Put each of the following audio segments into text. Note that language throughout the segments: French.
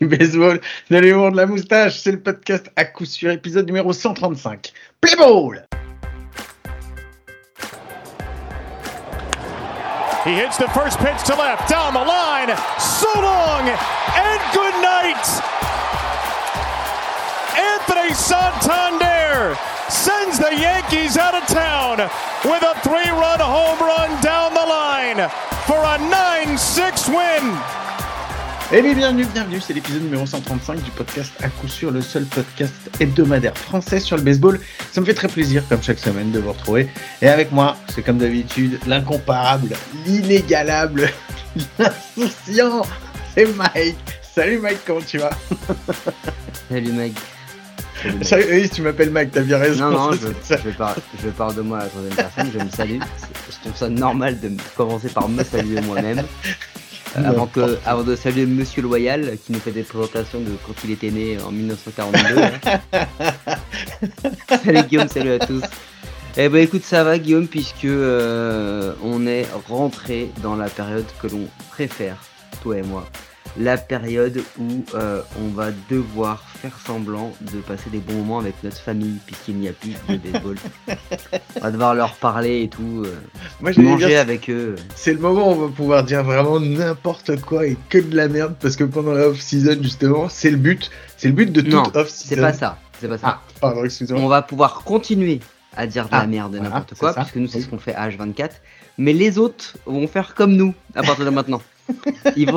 baseball, de l'humour de la moustache. C'est le podcast à coup sûr, épisode numéro 135. Play ball! He hits the first pitch to left, down the line. So long and good night. Anthony Santander sends the Yankees out of town with a three run home run down the line for a 9 6 win. Eh bien, bienvenue, bienvenue, c'est l'épisode numéro 135 du podcast à coup sûr, le seul podcast hebdomadaire français sur le baseball. Ça me fait très plaisir, comme chaque semaine, de vous retrouver. Et avec moi, c'est comme d'habitude, l'incomparable, l'inégalable, l'insouciant, c'est Mike. Salut Mike, comment tu vas? Salut Mike. Salut, Mike. Salut, oui, tu m'appelles Mike, t'as bien raison. Non, non, je, je, parle, je parle de moi à la troisième personne, je me salue. Je trouve ça normal de me- commencer par me saluer moi-même. Avant, que, avant de saluer Monsieur Loyal, qui nous fait des présentations de quand il était né en 1942. hein. salut Guillaume, salut à tous. Eh ben écoute, ça va Guillaume, puisque euh, on est rentré dans la période que l'on préfère, toi et moi. La période où euh, on va devoir faire semblant de passer des bons moments avec notre famille, puisqu'il n'y a plus de baseball. on va devoir leur parler et tout, euh, Moi, manger dire, avec eux. c'est le moment où on va pouvoir dire vraiment n'importe quoi et que de la merde, parce que pendant la off-season, justement, c'est le but. C'est le but de toute off-season. C'est pas ça, c'est pas ça. Ah, pardon, on va pouvoir continuer à dire de Ah, la merde et voilà, n'importe c'est quoi, puisque nous c'est Oui. ce qu'on fait à H24. Mais les autres vont faire comme nous à partir de maintenant. Il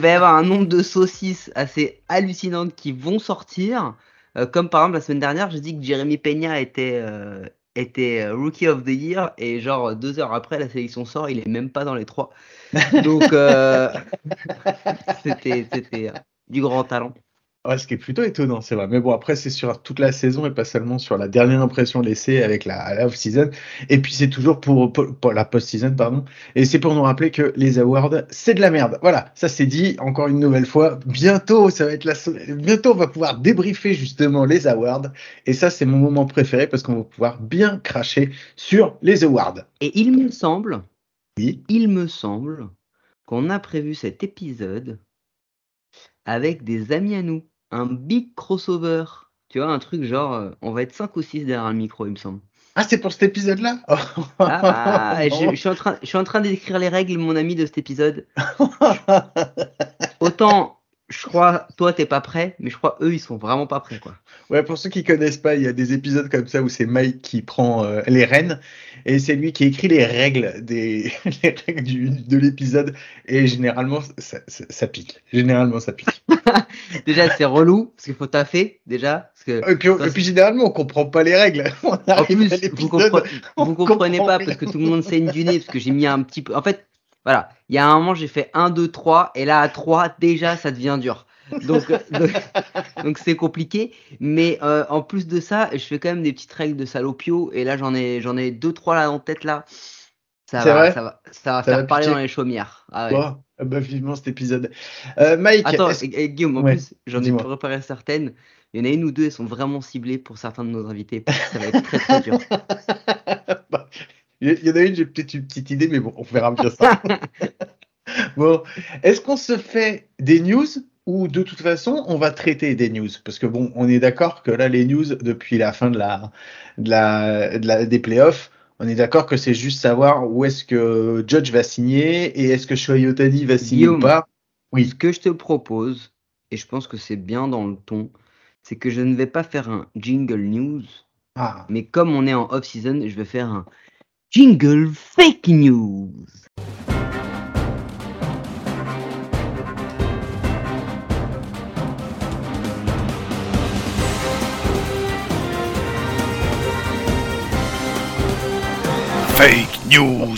va y avoir un nombre de saucisses assez hallucinantes qui vont sortir. Euh, comme par exemple la semaine dernière, j'ai dit que Jérémy Peña était, euh, était euh, Rookie of the Year et genre deux heures après la sélection sort, il est même pas dans les trois. Donc c'était du grand talent. Ouais, ce qui est plutôt étonnant, c'est vrai. Mais bon, après, c'est sur toute la saison et pas seulement sur la dernière impression laissée avec la, la off-season. Et puis, c'est toujours pour, pour, pour la post-season, pardon. Et c'est pour nous rappeler que les awards, c'est de la merde. Voilà, ça c'est dit encore une nouvelle fois. Bientôt, ça va être la, bientôt, on va pouvoir débriefer justement les awards. Et ça, c'est mon moment préféré parce qu'on va pouvoir bien cracher sur les awards. Et il me semble, Oui. il me semble qu'on a prévu cet épisode avec des amis à nous. Un big crossover. Tu vois, un truc genre, euh, on va être 5 ou 6 derrière le micro, il me semble. Ah, c'est pour cet épisode-là? Ah, je, je suis en train, je suis en train d'écrire les règles, mon ami, de cet épisode. Autant, je crois, toi, t'es pas prêt, mais je crois, eux, ils sont vraiment pas prêts, quoi. Ouais, pour ceux qui connaissent pas, il y a des épisodes comme ça où c'est Mike qui prend euh, les rênes et c'est lui qui écrit les règles des les règles du, de l'épisode et généralement ça, ça, ça pique. Généralement ça pique. Déjà, c'est relou, parce qu'il faut taffer, déjà. Parce que, Et puis, on- et puis généralement on comprend pas les règles. On en plus, à vous, comprenez, vous comprenez pas, parce que tout le monde saigne du nez, parce que j'ai mis un petit peu. En fait, voilà, il y a un moment, j'ai fait 1, 2, 3, et là, à 3, déjà, ça devient dur. Donc, euh, donc, donc c'est compliqué. Mais euh, en plus de ça, je fais quand même des petites règles de salopio, et là, j'en ai, j'en ai deux, trois là en tête, là. Ça va, vrai ça va, ça va Ça va faire parler piquer. dans les chaumières. Ah ouais. Bon, ah bah, vivement cet épisode. Euh, Mike, Attends, et- et Guillaume, en Ouais, plus, j'en ai préparé certaines. Il y en a une ou deux, elles sont vraiment ciblées pour certains de nos invités. Ça va être très très dur. Il y en a une, j'ai peut-être une petite idée, mais bon, on verra bien ça. bon, est-ce qu'on se fait des news ou de toute façon on va traiter des news? Parce que bon, on est d'accord que là, les news depuis la fin de la, de la, de la- des playoffs, on est d'accord que c'est juste savoir où est-ce que Judge va signer et est-ce que Shohei Ohtani va signer ou pas. Oui. Ce que je te propose, et je pense que c'est bien dans le ton, c'est que je ne vais pas faire un jingle news, Ah, mais comme on est en off-season, je vais faire un jingle fake news. Fake news.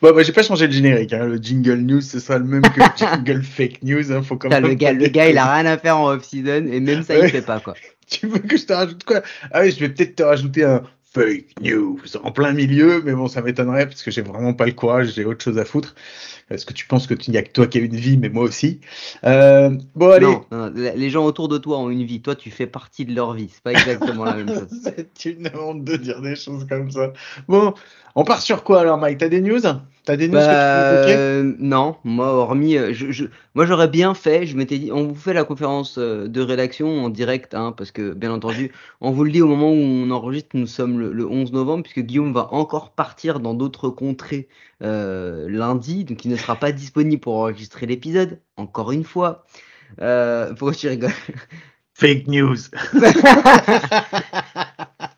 Bon, bah, j'ai pas changé le générique. Hein. Le jingle news, ce sera le même que le jingle fake news. Hein. Faut quand même le gars, pas le gars, il a rien à faire en off-season, et même ça, il Ouais. fait pas, quoi. Tu veux que je te rajoute quoi? Ah oui, je vais peut-être te rajouter un fake news. En plein milieu, mais bon, ça m'étonnerait parce que j'ai vraiment pas le courage, j'ai autre chose à foutre Parce que tu penses que tu n'y a que toi qui as une vie, mais moi aussi. Euh, bon, allez. Non, les gens autour de toi ont une vie. Toi, tu fais partie de leur vie. C'est pas exactement la même chose. C'est une honte de dire des choses comme ça. Bon, on part sur quoi alors, Mike? T'as des news? T'as des news que tu Bah, peux évoquer? euh, non, moi hormis, euh, je, je- moi j'aurais bien fait, je m'étais dit, on vous fait la conférence euh, de rédaction en direct, hein, parce que bien entendu, on vous le dit au moment où on enregistre, nous sommes le, le 11 novembre, puisque Guillaume va encore partir dans d'autres contrées euh, lundi, donc il ne sera pas disponible pour enregistrer l'épisode, encore une fois. Euh, pourquoi tu rigoles? Fake news.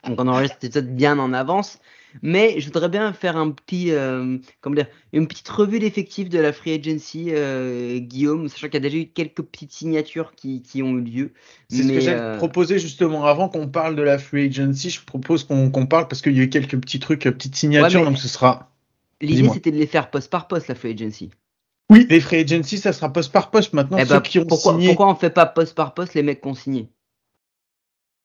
Donc on enregistre l'épisode bien en avance. Mais je voudrais bien faire un petit, euh, comment dire, une petite revue d'effectifs de la Free Agency, euh, Guillaume, sachant qu'il y a déjà eu quelques petites signatures qui, qui ont eu lieu. C'est ce que j'ai euh, proposé justement avant qu'on parle de la free agency. Je propose qu'on parle parce qu'il y a eu quelques petits trucs, petites signatures, Ouais, mais- donc ce sera. L'idée c'était de les faire poste par poste, la Free Agency. Oui, les free agency, ça sera poste par poste maintenant. Eh ceux ben, qui ont pourquoi, signé, pourquoi on fait pas poste par poste les mecs signé?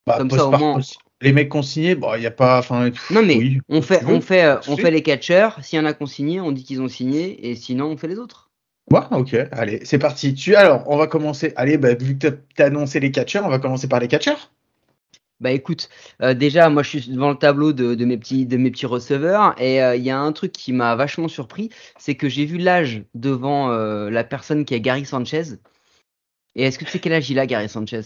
Bah, comme poste ça, au par moins- poste. Les mecs signé, bon, il n'y a pas. Enfin, Non mais oui. on fait, on fait, euh, on fait les catcheurs. S'il y en a qui ont signé, on dit qu'ils ont signé, et sinon on fait les autres. Ouais, ok, allez, c'est parti. Tu alors, on va commencer. Allez, bah, vu que tu as annoncé les catcheurs, on va commencer par les catcheurs. Bah écoute, euh, déjà moi je suis devant le tableau de, de mes petits de mes petits receveurs et euh, il y a un truc qui m'a vachement surpris, c'est que j'ai vu l'âge devant euh, la personne qui est Gary Sanchez. Et est-ce que tu sais quel âge il a Gary Sanchez?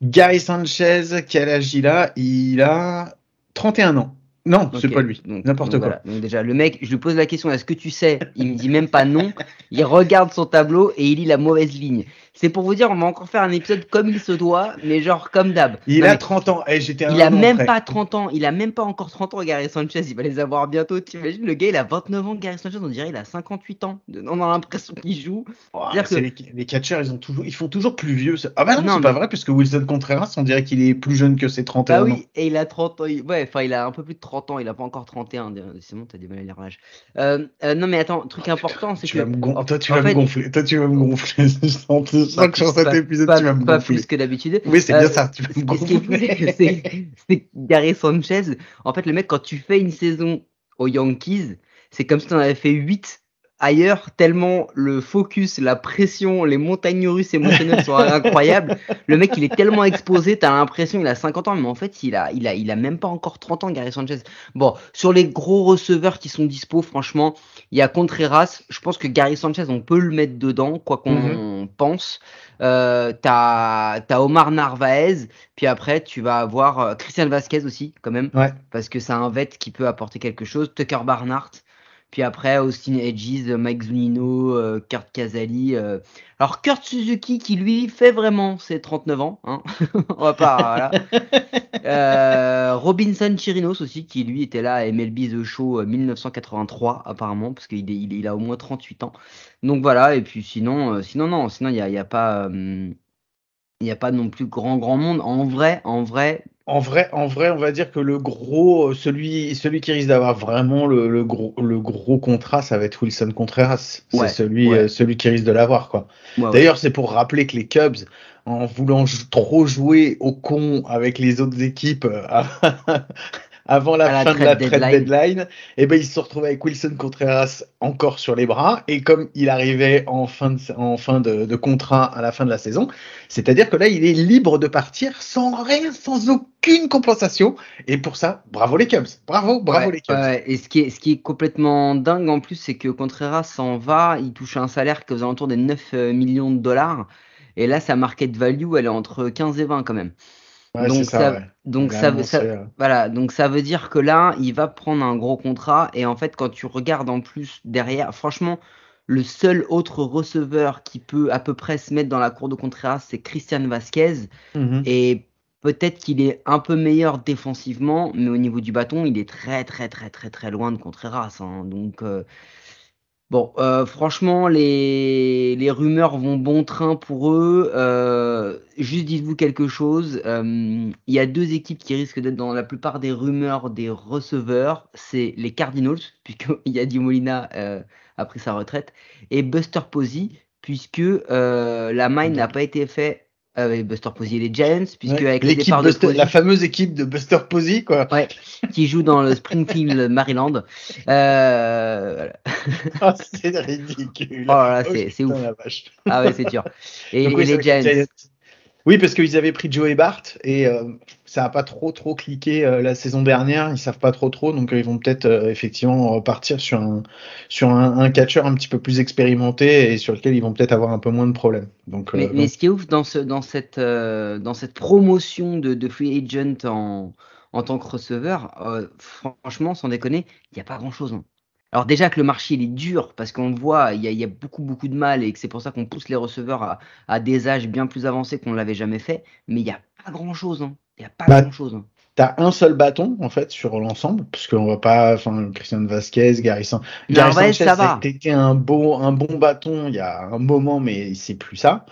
Gary Sanchez, quel âge il a? Il a 31 ans. Non, c'est pas lui. N'importe quoi. voilà. Donc déjà le mec, je lui pose la question, est-ce que tu sais? Il me dit même pas non. Il regarde son tableau et il lit la mauvaise ligne. C'est pour vous dire, on va encore faire un épisode comme il se doit, mais genre comme d'hab. Il Non, a mais- 30 ans. Eh, j'étais Il a même près. pas 30 ans, il a même pas encore 30 ans, Gary Sanchez, il va les avoir bientôt. T'imagines, le gars, il a 29 ans, Gary Sanchez, on dirait il a 58 ans. On a l'impression qu'il joue. Oh, c'est les, les catcheurs, ils, ont toujours, ils font toujours plus vieux. Ah bah non, Non, c'est pas vrai, puisque Wilson Contreras, on dirait qu'il est plus jeune que ses 31 Bah ans. oui, et il a 30 ans. il- Ouais, enfin, il a un peu plus de 30 ans, il a pas encore 31. C'est bon, t'as du mal à. Euh, euh, non, mais attends, truc important, c'est que. vas me gon- en- Toi, tu en vas fait- me gonfler. Toi, tu vas me gonfler. Pas que sur plus- cet épisode, pas, tu vas me pas gonfler. plus que d'habitude. Oui, c'est Euh, bien ça. Tu vas me gonfler. c'est- Gary Sanchez, en fait, le mec, quand tu fais une saison aux Yankees, c'est comme si tu en avais fait 8 ailleurs, tellement le focus, la pression, les montagnes russes émotionnelles sont incroyables. Le mec, il est tellement exposé, t'as l'impression qu'il a 50 ans, mais en fait, il a, il a, il a même pas encore 30 ans, Gary Sanchez. Bon, sur les gros receveurs qui sont dispo, franchement, il y a Contreras. Je pense que Gary Sanchez, on peut le mettre dedans, quoi qu'on pense. Euh, t'as, t'as Omar Narvaez, puis après, tu vas avoir euh, Christian Vasquez aussi, quand même, Ouais. parce que c'est un vet qui peut apporter quelque chose. Tucker Barnhart. Puis après, Austin Hedges, euh, Mike Zunino, euh, Kurt Casali. euh. Alors, Kurt Suzuki, qui lui fait vraiment ses 39 ans. Hein On va pas. Robinson Chirinos aussi, qui lui était là à MLB The Show euh, 1983, apparemment, parce qu'il a au moins 38 ans. Donc voilà, et puis sinon, sinon non, sinon il y a n'y a pas non plus grand grand monde. En vrai, en vrai, En vrai, en vrai, on va dire que le gros, euh, celui, celui qui risque d'avoir vraiment le, le gros, le gros contrat, ça va être Wilson Contreras. C'est celui, ouais. euh, celui qui risque de l'avoir, quoi. ouais. D'ailleurs, c'est pour rappeler que les Cubs, en voulant trop jouer au con avec les autres équipes euh, avant la, fin de la trade deadline. deadline, eh ben, ils se retrouvés avec Wilson Contreras encore sur les bras. Et comme il arrivait en fin de, en fin de, de contrat à la fin de la saison, c'est-à-dire que là, il est libre de partir sans rien, sans aucune compensation. Et pour ça, bravo les Cubs. Bravo, bravo Ouais, les Cubs. et ce qui, est, ce qui est complètement dingue en plus, c'est que Contreras s'en va, il touche un salaire qui est aux alentours des 9 euh, millions de dollars. Et là, sa market value, elle est entre 15 et 20 quand même. Ouais, donc ça, ça, ouais. donc Il a ça, annoncé, ça- euh, voilà, donc ça veut dire que là, il va prendre un gros contrat. Et en fait, quand tu regardes en plus derrière, franchement, le seul autre receveur qui peut à peu près se mettre dans la cour de Contreras, c'est Christian Vasquez. mhm. Et peut-être qu'il est un peu meilleur défensivement, mais au niveau du bâton, il est très très très très très loin de Contreras. hein. Donc euh, bon, euh, franchement, les, les rumeurs vont bon train pour eux. Euh, juste dites-vous quelque chose. euh, il y a deux équipes qui risquent d'être dans la plupart des rumeurs des receveurs. C'est les Cardinals, puisque Yadi Molina euh, a pris sa retraite, et Buster Posey, puisque euh, la mine n'a pas été fait avec Buster Posey et les Giants, puisque Ouais, avec de Posey, la fameuse équipe de Buster Posey, quoi. ouais, qui joue dans le Springfield, Maryland. Euh, voilà. Ah, c'est ridicule. Oh là là, Oh, c'est- c'est putain, ouf. la vache. Ah ouais, c'est dur. Et, Donc, et c'est les Giants. Oui, parce qu'ils avaient pris Joey Bart et euh, ça a pas trop trop cliqué euh, la saison dernière. Ils savent pas trop trop, donc euh, ils vont peut-être effectivement repartir sur un sur un, un catcheur un petit peu plus expérimenté et sur lequel ils vont peut-être avoir un peu moins de problèmes. Donc, Mais, mais ce qui est ouf dans, ce, dans, cette, dans cette promotion de, de free agent en, en tant que receveur, franchement, sans déconner, il n'y a pas grand-chose. hein. Alors déjà que le marché il est dur parce qu'on le voit, il y a, il y a beaucoup beaucoup de mal et que c'est pour ça qu'on pousse les receveurs à, à des âges bien plus avancés qu'on ne l'avait jamais fait. Mais il n'y a pas grand-chose. hein. Il n'y a pas Bah, grand-chose. hein. T'as un seul bâton en fait sur l'ensemble, parce qu'on va pas, enfin Christian Vasquez, Gary, San- Gary Narvaez, Sanchez, ça va. un beau, un bon bâton il y a un moment, mais c'est plus ça.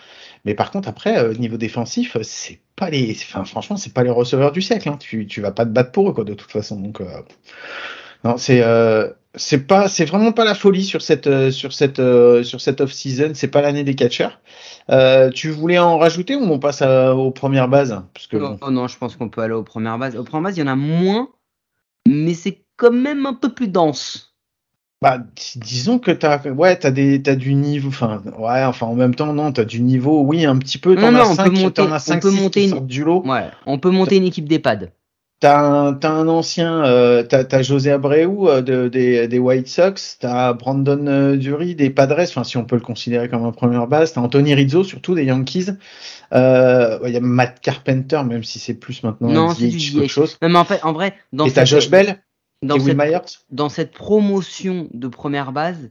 Mais par contre après, euh, niveau défensif, c'est pas les, enfin franchement, c'est pas les receveurs du siècle. Hein. Tu, tu vas pas te battre pour eux quoi, de toute façon. Donc euh, non, c'est, euh, c'est pas, c'est vraiment pas la folie sur cette, euh, sur cette, euh, sur cette off season. C'est pas l'année des catcheurs. Euh, tu voulais en rajouter ou on passe à- aux premières bases? Parce que bon. Oh non, je pense qu'on peut aller aux premières bases. Aux premières bases, il y en a moins, mais c'est quand même un peu plus dense. Bah, dis- disons que t'as, ouais, t'as des, t'as du niveau, enfin, ouais, enfin, en même temps, non, t'as du niveau, oui, un petit peu, t'en Non, as non, on peut monter- on peut monter une- du lot. Ouais, on peut monter une équipe d'EHPAD. T'as un, ancien, euh, t'as, José Abreu euh, de, des, des White Sox, t'as Brandon euh, Dury des Padres, enfin, si on peut le considérer comme un première base, t'as Anthony Rizzo, surtout des Yankees, euh, il y a Matt Carpenter, même si c'est plus maintenant Non, du DH qu'autre DH. chose. Non, mais en fait, en vrai, dans Et t'as cette- Josh Bell dans et Will cette, Myers. dans cette promotion de première base,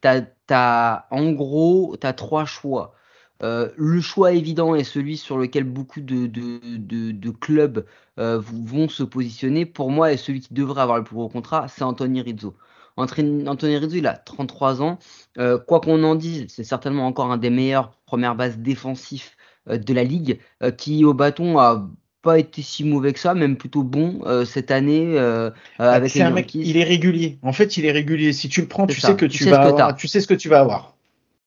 t'as, t'as, en gros, t'as trois choix. Euh, le choix évident est celui sur lequel beaucoup de, de, de, de clubs euh, vont se positionner. Pour moi, et celui qui devrait avoir le plus gros contrat, c'est Anthony Rizzo. Anthony Rizzo, il a 33 ans. Euh, quoi qu'on en dise, c'est certainement encore un des meilleurs premières bases défensifs de la ligue, qui au bâton a pas été si mauvais que ça, même plutôt bon euh, cette année euh, euh, avec C'est un mec, il est régulier. En fait, il est régulier. Si tu le prends, tu ça. sais que Tu tu, sais vas que avoir, tu sais ce que tu vas avoir.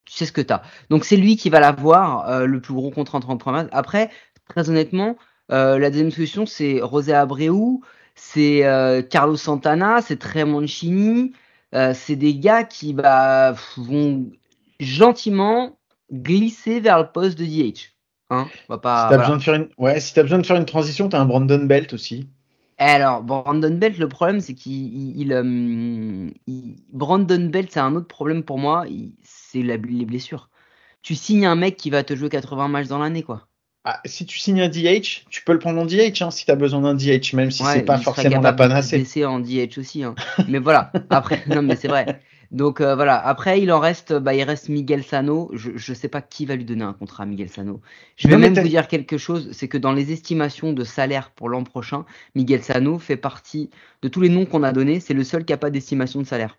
Tu sais ce que tu as. Donc c'est lui qui va l'avoir, euh, le plus gros contrat en 33 matchs. Après, très honnêtement, euh, la deuxième solution, c'est José Abreu, c'est euh, Carlos Santana, c'est Trey Mancini. Euh, c'est des gars qui bah, vont gentiment glisser vers le poste de DH. Hein va pas, si t'as voilà. besoin de faire une, ouais, si t'as besoin de faire une transition, t'as un Brandon Belt aussi. Alors, Brandon Belt, le problème, c'est qu'il. il- il, euh, il- Brandon Belt, c'est un autre problème pour moi, il- c'est les blessures. Tu signes un mec qui va te jouer 80 matchs dans l'année, quoi. Ah, si tu signes un DH, tu peux le prendre en DH hein, si t'as besoin d'un DH, même si Ouais, c'est pas il forcément la panacée. blesser en DH aussi. hein. Mais voilà, après, non, mais c'est vrai. Donc euh, voilà, après, il en reste, bah, il reste Miguel Sano. Je, je sais pas qui va lui donner un contrat à Miguel Sano. Je vais Non, même vous dire quelque chose, c'est que dans les estimations de salaire pour l'an prochain, Miguel Sano fait partie de tous les noms qu'on a donnés, c'est le seul qui a pas d'estimation de salaire.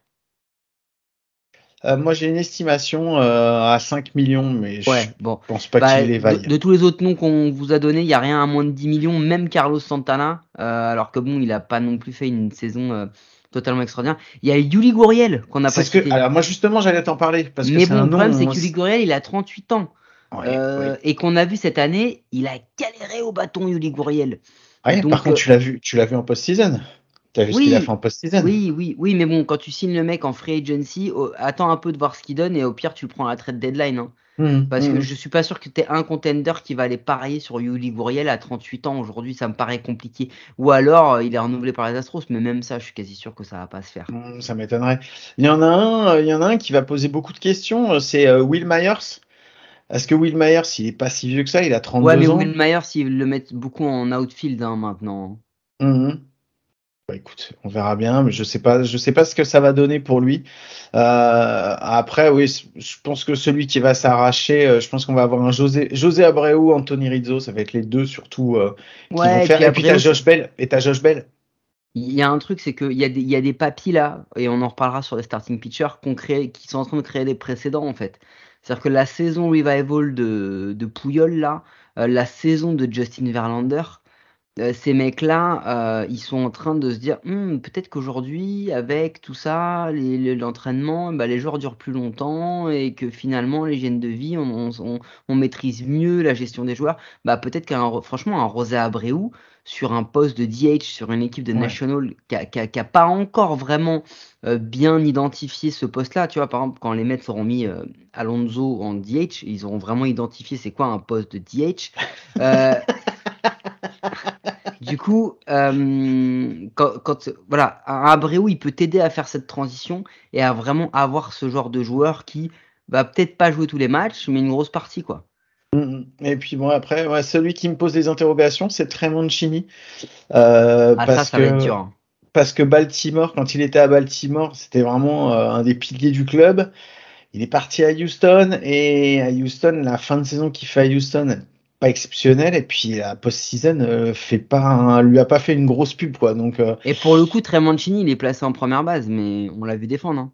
Euh, moi, j'ai une estimation euh, à 5 millions, mais je bon. pense pas Bah, qu'il les vaille. de, de tous les autres noms qu'on vous a donnés, il n'y a rien à moins de 10 millions, même Carlos Santana, alors que bon, il a pas non plus fait une saison totalement extraordinaire. Il y a Yuli Gouriel qu'on n'a pas que, alors moi justement, j'allais t'en parler parce Mais bon, le problème, c'est que Yuli Gouriel, il a 38 ans. Ouais, Euh, ouais. Et qu'on a vu cette année, il a galéré au bâton, Yuli Gouriel. Ouais, donc, par contre, euh, tu l'as vu, tu l'as vu en post-season. T'as vu ce qu'il a fait en post-season. Oui, oui, oui, mais bon, quand tu signes le mec en free agency, oh, attends un peu de voir ce qu'il donne et au pire, tu le prends à la trade deadline. hein. Mhm, Parce que mhm. je suis pas sûr que tu un contender qui va aller parier sur Yuli Gouriel à 38 ans. Aujourd'hui, ça me paraît compliqué. Ou alors, euh, il est renouvelé par les Astros, mais même ça, je suis quasi sûr que ça va pas se faire. Hmm, Ça m'étonnerait. Il y en a un, euh, il y en a un qui va poser beaucoup de questions. euh, C'est Will Myers. Est-ce que Will Myers, il est pas si vieux que ça? Il a 32 Ouais, mais ans. Will Myers, ils le mettent beaucoup en outfield hein, maintenant. Bah, écoute, on verra bien, mais je sais pas, je sais pas ce que ça va donner pour lui. Euh, après, oui, je pense que celui qui va s'arracher, euh, je pense qu'on va avoir un José, José Abreu, Anthony Rizzo, ça va être les deux surtout euh, qui Ouais, vont et faire. puis Et puis t'as Josh Bell, et t'as Josh Bell. Il y a un truc, c'est qu'il y, a des- il y a des papis là, et on en reparlera sur les starting pitchers, qu'on crée, qui sont en train de créer des précédents en fait. C'est-à-dire que la saison revival de, de Pouyol là, euh, la saison de Justin Verlander, euh, ces mecs-là, euh, ils sont en train de se dire Hum, peut-être qu'aujourd'hui, avec tout ça, les- l'entraînement, bah, les joueurs durent plus longtemps et que finalement, l'hygiène de vie, on, on- on maîtrise mieux la gestion des joueurs. Bah, peut-être qu'un, franchement, un Rosé Abreu sur un poste de DH sur une équipe de Ouais. National qui a, qui a- qui a pas encore vraiment euh, bien identifié ce poste-là. Tu vois, par exemple, quand les Mets auront mis euh, Alonso en DH, ils auront vraiment identifié c'est quoi un poste de DH. Du coup, euh, quand, quand- voilà, un Abreu, il peut t'aider à faire cette transition et à vraiment avoir ce genre de joueur qui va peut-être pas jouer tous les matchs, mais une grosse partie, quoi. Mm, Et puis bon, après, ouais, celui qui me pose des interrogations, c'est Tremont Chini. Euh, Ah, parce ça, ça que, va être dur. hein. parce que Baltimore, quand il était à Baltimore, c'était vraiment euh, un des piliers du club. Il est parti à Houston et à Houston, la fin de saison qu'il fait à Houston, pas exceptionnelle. Et puis la post-season euh, fait pas, un- lui a pas fait une grosse pub quoi. Donc euh, Et pour le coup, Trey Mancini, il est placé en première base, mais on l'a vu défendre. hein.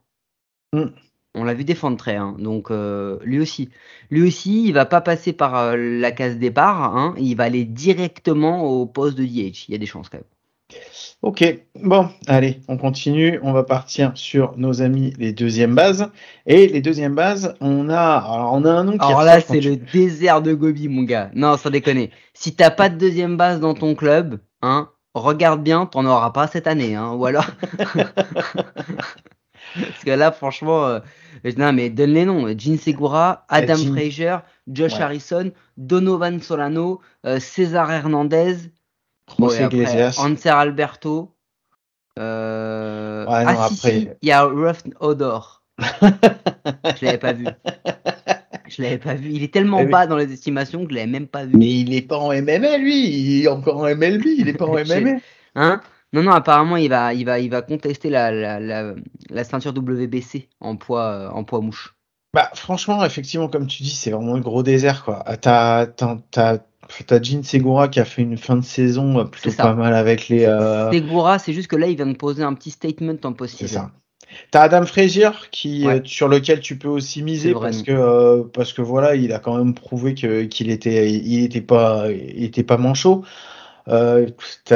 Mm. On l'a vu défendre Trey, hein. donc euh, lui aussi. Lui aussi, il va pas passer par la case départ, hein. il va aller directement au poste de DH. Il y a des chances quand même. Ok, bon, allez, on continue. On va partir sur nos amis les deuxièmes bases. Et les deuxièmes bases, on a, alors on a un nom qui Alors là, c'est tu- le désert de Gobi, mon gars. Non, sans déconner. Si t'as pas de deuxième base dans ton club, hein, regarde bien, t'en auras pas cette année, hein, ou alors. Parce que là, franchement, euh, non, mais donne les noms. Gene Segura, Adam Gene- Frazier, Josh Ouais. Harrison, Donovan Solano, euh, César Hernandez, José Iglesias. Anser Alberto. Euh... Ouais, non, ah, si, après- si, il y a Ruff Odor. Je l'avais pas vu. Je l'avais pas vu. Il est tellement Eh oui. bas dans les estimations que je l'avais même pas vu. Mais il est pas en MMA, lui. Il est encore en MLB. Il est pas en MMA. Hein? Non, non, apparemment, il va, il va, il va contester la, la, la, la ceinture WBC en poids, euh, en poids mouche. Bah, franchement, effectivement, comme tu dis, c'est vraiment le gros désert, quoi. Ah, T'as, t'as, Gene Segura qui a fait une fin de saison euh, plutôt C'est pas mal avec les. euh, Segura, c'est juste que là, il vient de poser un petit statement en C'est post ça. T'as Adam Frazier qui, Ouais. euh, sur lequel tu peux aussi miser C'est parce que, euh, parce que voilà, il a quand même prouvé que, qu'il était, il était pas, il était pas manchot. Euh, c'est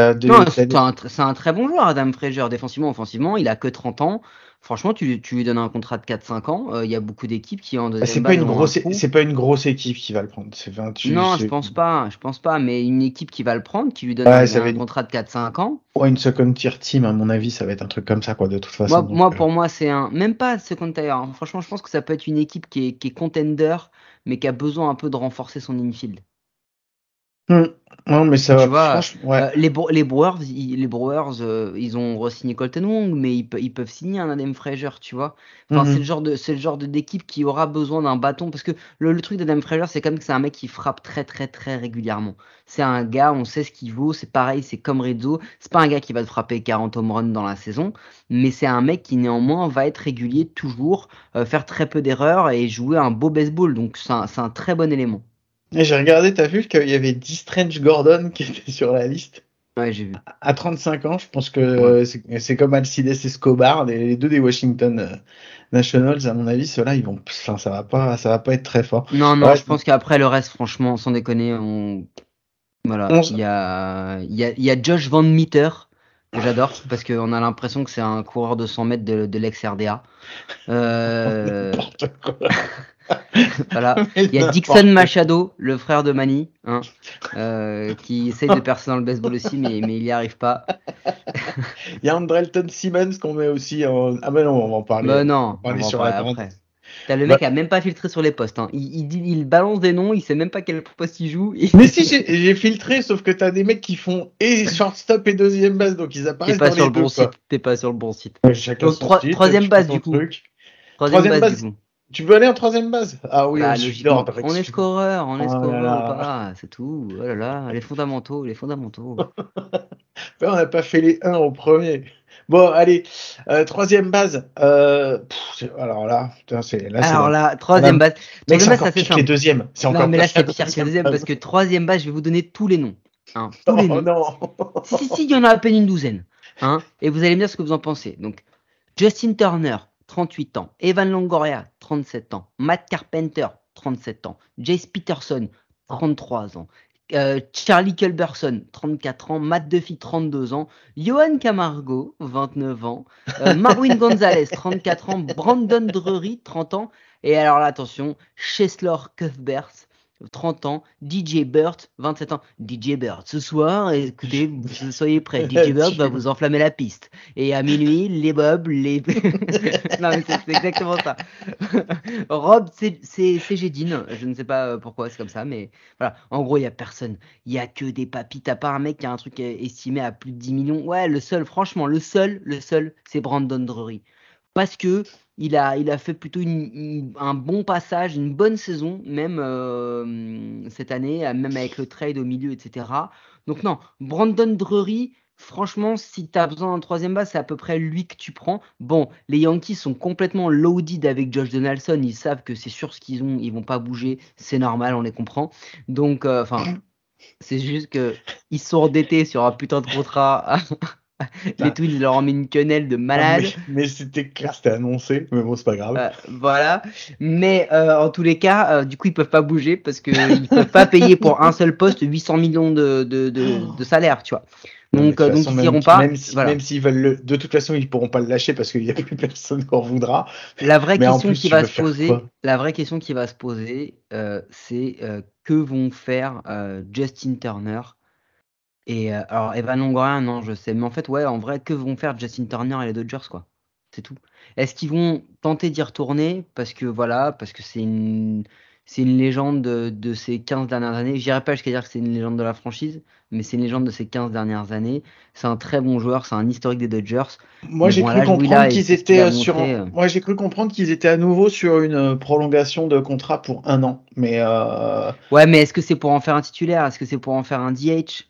un, c'est un très bon joueur, Adam Frazier, défensivement, offensivement. Il a que 30 ans. Franchement, tu, tu lui donnes un contrat de 4-5 ans. euh, Il y a beaucoup d'équipes qui en Bah, deuxième c'est pas une un grosse, c'est pas une grosse équipe qui va le prendre. C'est 28, Non, je pense pas. Je pense pas. Mais une équipe qui va le prendre, qui lui donne un, être- contrat de 4-5 ans. Ouais, une second tier team, à mon avis, ça va être un truc comme ça, quoi, de toute façon. Moi, Donc, moi, euh, pour moi, c'est un. Même pas second tier. hein. Franchement, je pense que ça peut être une équipe qui est, qui est contender, mais qui a besoin un peu de renforcer son infield. Hmm. Non, mais ça Tu va. vois, franchement, ouais. Euh, les, les Brewers, ils, les Brewers, euh, ils ont re-signé Colton Wong, mais ils, pe- ils peuvent signer un Adam Frazier, tu vois. Enfin, Mhm. c'est le genre de, c'est le genre d'équipe qui aura besoin d'un bâton, parce que le, le truc d'Adam Frazier, c'est comme que c'est un mec qui frappe très, très, très régulièrement. C'est un gars, on sait ce qu'il vaut, c'est pareil, c'est comme Rizzo. C'est pas un gars qui va te frapper 40 home runs dans la saison, mais c'est un mec qui néanmoins va être régulier toujours, euh, faire très peu d'erreurs et jouer un beau baseball. Donc c'est un, c'est un très bon élément. Et j'ai regardé, t'as vu qu'il y avait 10 Strange Gordon qui était sur la liste? Ouais, j'ai vu. À 35 ans, je pense que c'est comme Alcides Escobar, les, les deux des Washington euh, Nationals, à mon avis, ceux-là, ils vont, enfin, ça va pas, ça va pas être très fort. Non, non, Ouais. je pense qu'après le reste, franchement, sans déconner, on... voilà, On- il y a, il y, a, il y a Josh Van Meter, que j'adore, parce qu'on a l'impression que c'est un coureur de 100 mètres de, de l'ex-RDA. Euh, N'importe quoi. voilà. Il y a Dixon Machado, le frère de Manny, hein, euh, qui essaye de percer dans le baseball aussi, mais, mais il n'y arrive pas. Il y a Andrelton Simmons qu'on met aussi en. Ah ben non, on va en parler. Bah non, on va aller on va sur la après. T'as le mec a même pas filtré sur les postes. Hein. Il, il, dit, il balance des noms, il sait même pas quel poste il joue. et- Mais si j'ai filtré, sauf que t'as des mecs qui font et shortstop et deuxième base, donc ils apparaissent pas dans sur les le deux. bon quoi. site. T'es pas sur le bon site. Chacun Donc, son troi- site, troisième base, du coup. truc. Troisième, Troisième base, base. du coup. Tu veux aller en troisième base? Ah oui, Bah, on est scoreur, on est Oh scoreur là. ou pas, c'est tout. Oh là là, les fondamentaux, les fondamentaux. Ouais, on n'a pas fait les 1 au premier. Bon, allez, euh, troisième base. Euh, pff, alors là, c'est là, Alors là, troisième base. Mec, c'est encore pire que les deuxièmes. C'est encore mais là, c'est pire que le deuxième parce que troisième base, je vais vous donner tous les noms. Hein, tous Oh les noms. non. Si, si, si, il y en a à peine une douzaine. Hein, et vous allez me dire ce que vous en pensez. Donc, Justin Turner, 38 ans. Evan Longoria, 37 ans. Matt Carpenter, 37 ans. Jace Peterson, 33 ans. Euh, Charlie Culberson, 34 ans, Matt Duffy, 32 ans, Johan Camargo, 29 ans, euh, Marwin Gonzalez, 34 ans, Brandon Drury, 30 ans, et alors là, attention, Cheslor Cuthbert, 30 ans, DJ Burt, 27 ans. DJ Burt, ce soir, écoutez, soyez prêts, DJ Burt va vous enflammer la piste. Et à minuit, les bobs, les... non mais c'est exactement ça. Rob, c'est Gédine, je ne sais pas euh, pourquoi c'est comme ça, mais voilà. En gros, il n'y a personne. Il n'y a que des papis. à part un mec qui a un truc estimé à plus de 10 millions. Ouais, le seul, franchement, le seul, le seul, c'est Brandon Drury. Parce que il a, il a fait plutôt un bon passage, une bonne saison, même euh, cette année, même avec le trade au milieu, etc. Donc non, Brandon Drury, franchement, si tu as besoin d'un troisième bas, c'est à peu près lui que tu prends. Bon, les Yankees sont complètement loaded avec Josh Donaldson, ils savent que c'est sûr ce qu'ils ont, ils vont pas bouger, c'est normal, on les comprend. Donc, euh, enfin, c'est juste que ils sont endettés sur un putain de contrat les bah. Twins leur ont mis une quenelle de malade. mais, c'était clair, c'était annoncé, mais bon, c'est pas grave. Euh, voilà. Mais euh, en tous les cas, euh, du coup, ils peuvent pas bouger parce qu'ils peuvent pas payer pour un seul poste 800 millions de, de, de, salaire, tu vois. Donc, donc ils n'iront pas. Même s'ils veulent le... de toute façon, ils pourront pas le lâcher parce qu'il n'y a plus personne qu'on voudra. La vraie question qui va se poser, la vraie question qui va se poser, c'est que vont faire Justin Turner et euh, alors, Evan Longoria, non, je sais. Mais en fait, ouais, en vrai, que vont faire Justin Turner et les Dodgers, quoi C'est tout. Est-ce qu'ils vont tenter d'y retourner? Parce que voilà, parce que c'est une, c'est une légende de, ces 15 dernières années. J'irai pas jusqu'à dire que c'est une légende de la franchise, mais c'est une légende de ces 15 dernières années. C'est un très bon joueur, c'est un historique des Dodgers. Moi, j'ai cru comprendre qu'ils étaient sur. Euh, moi, j'ai cru comprendre qu'ils étaient à nouveau sur une euh, prolongation de contrat pour un an. Mais. Ouais, mais est-ce que c'est pour en faire un titulaire? Est-ce que c'est pour en faire un DH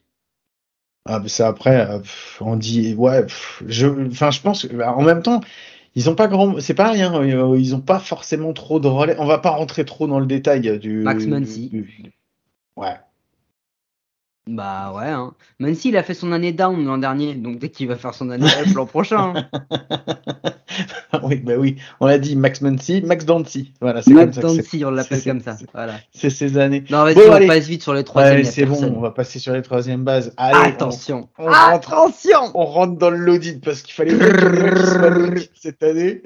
ah, c'est après, euh, on dit, ouais, je, enfin, je pense, bah, en même temps, ils ont pas grand, c'est pas rien, euh, ils ont pas forcément trop de relais. On va pas rentrer trop dans le détail du. Max Muncy. Ouais. Bah ouais, hein. même s'il a fait son année down l'an dernier, donc dès qu'il va faire son année up l'an prochain. Hein. oui, bah oui, on l'a dit, Max Muncy, Max Dancy. Voilà, c'est Max Dancy, on l'appelle comme ça. Voilà. C'est ces années. Non, vas-y, on passe vite sur les troisièmes. c'est bon, on va passer sur les troisièmes bases. Allez, Attention. Attention. on rentre dans le l'audit parce qu'il fallait cette année.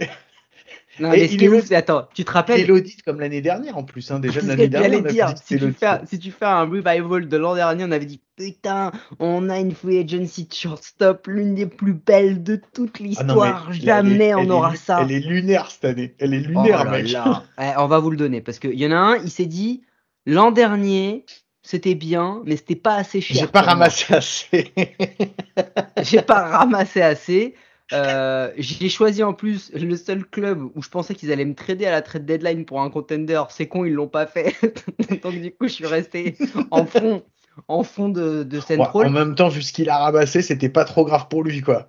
Non, mais ce qui est ouf, c'est attends, tu te rappelles l'audit comme l'année dernière en plus, hein, déjà de l'année dernière. dire, si, tu fais, si tu fais un revival de l'an dernier, on avait dit putain, on a une free agency shortstop, l'une des plus belles de toute ah l'histoire. Jamais on aura ça. Elle est lunaire cette année. Elle est lunaire, oh mec. Eh, on va vous le donner parce qu'il y en a un, il s'est dit l'an dernier, c'était bien, mais c'était pas assez cher. J'ai pas ramassé assez. J'ai pas ramassé assez. Euh, j'ai choisi en plus le seul club où je pensais qu'ils allaient me trader à la trade deadline pour un contender. C'est con, ils l'ont pas fait. Donc du coup, je suis resté en fond, en fond de, de Central. en même temps, vu ce qu'il a ramassé, c'était pas trop grave pour lui, quoi.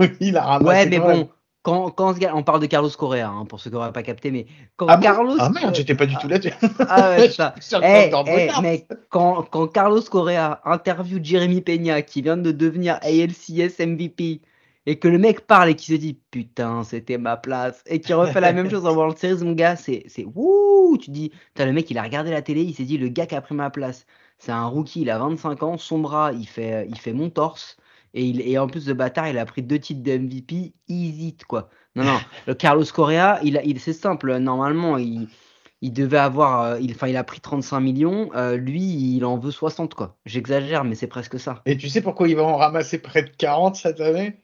il a ramassé. Ouais, mais bon. Quand, quand on parle de Carlos Correa, hein, pour ceux qui n'auraient pas capté, mais quand ah Carlos. Ah merde, j'étais pas du tout là-dessus. Ah ouais, ça. hey, hey, mais quand, quand Carlos Correa interview Jeremy Peña, qui vient de devenir ALCS MVP, et que le mec parle et qui se dit putain c'était ma place et qui refait la même chose en World Series mon gars c'est c'est wouh tu dis le mec il a regardé la télé il s'est dit le gars qui a pris ma place c'est un rookie il a 25 ans son bras il fait il fait mon torse et il et en plus de bâtard il a pris deux titres de MVP easy quoi non non le Carlos Correa il il c'est simple normalement il il devait avoir, euh, il, enfin, il a pris 35 millions. Euh, lui, il en veut 60, quoi. J'exagère, mais c'est presque ça. Et tu sais pourquoi il va en ramasser près de 40 cette année?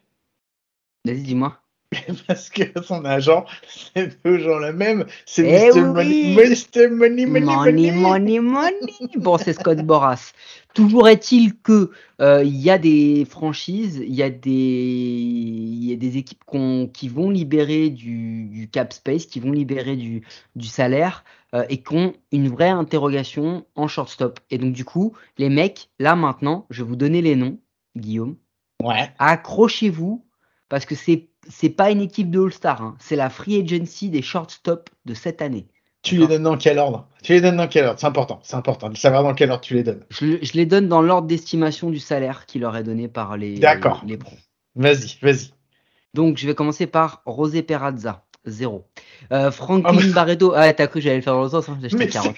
Vas-y, dis-moi. Parce que son agent, c'est toujours le même. C'est eh Mr. Money, Mr. Money, Money, Money, Money, Bon, c'est Scott Boras. Toujours est-il que euh, il y a des franchises, il y a des, y a des équipes qui vont libérer du, cap space, qui vont libérer du, du salaire euh, et qui ont une vraie interrogation en shortstop. Et donc du coup, les mecs, là maintenant, je vais vous donner les noms, Guillaume. Ouais. Accrochez-vous parce que c'est c'est pas une équipe de All-Star, hein. c'est la free agency des shortstop de cette année. Tu les donnes dans quel ordre? Tu les donnes dans quel ordre? C'est important, c'est important de savoir dans quel ordre tu les donnes. Je, les donne dans l'ordre d'estimation du salaire qui leur est donné par les, les, pros. Vas-y, vas-y. Donc je vais commencer par Rosé Perazza, 0. Euh, Franklin oh, Barreto, ah t'as cru que j'allais le faire dans le sens, hein, j'ai acheté 40.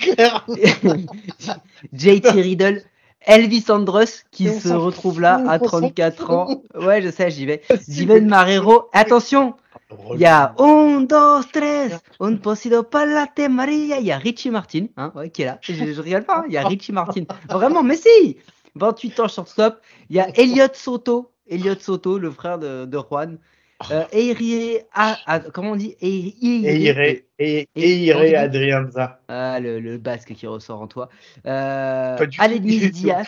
JT Riddle, Elvis Andrus qui se retrouve là à 34 ans. Ouais, je sais, j'y vais. Steven Marrero. Attention, il y a un, dos, tres, un posido palate Maria. Il y a Richie Martin, hein, ouais, qui est là. Je, je rigole pas, hein. il y a Richie Martin. Vraiment, mais si 28 ans shortstop. Il y a Elliot Soto, Elliot Soto, le frère de, de Juan. Euh, Eire, ah, comment on dit? Eire, Eire Adrianza. Ah, le, le, basque qui ressort en toi. Euh, Aledmis Diaz.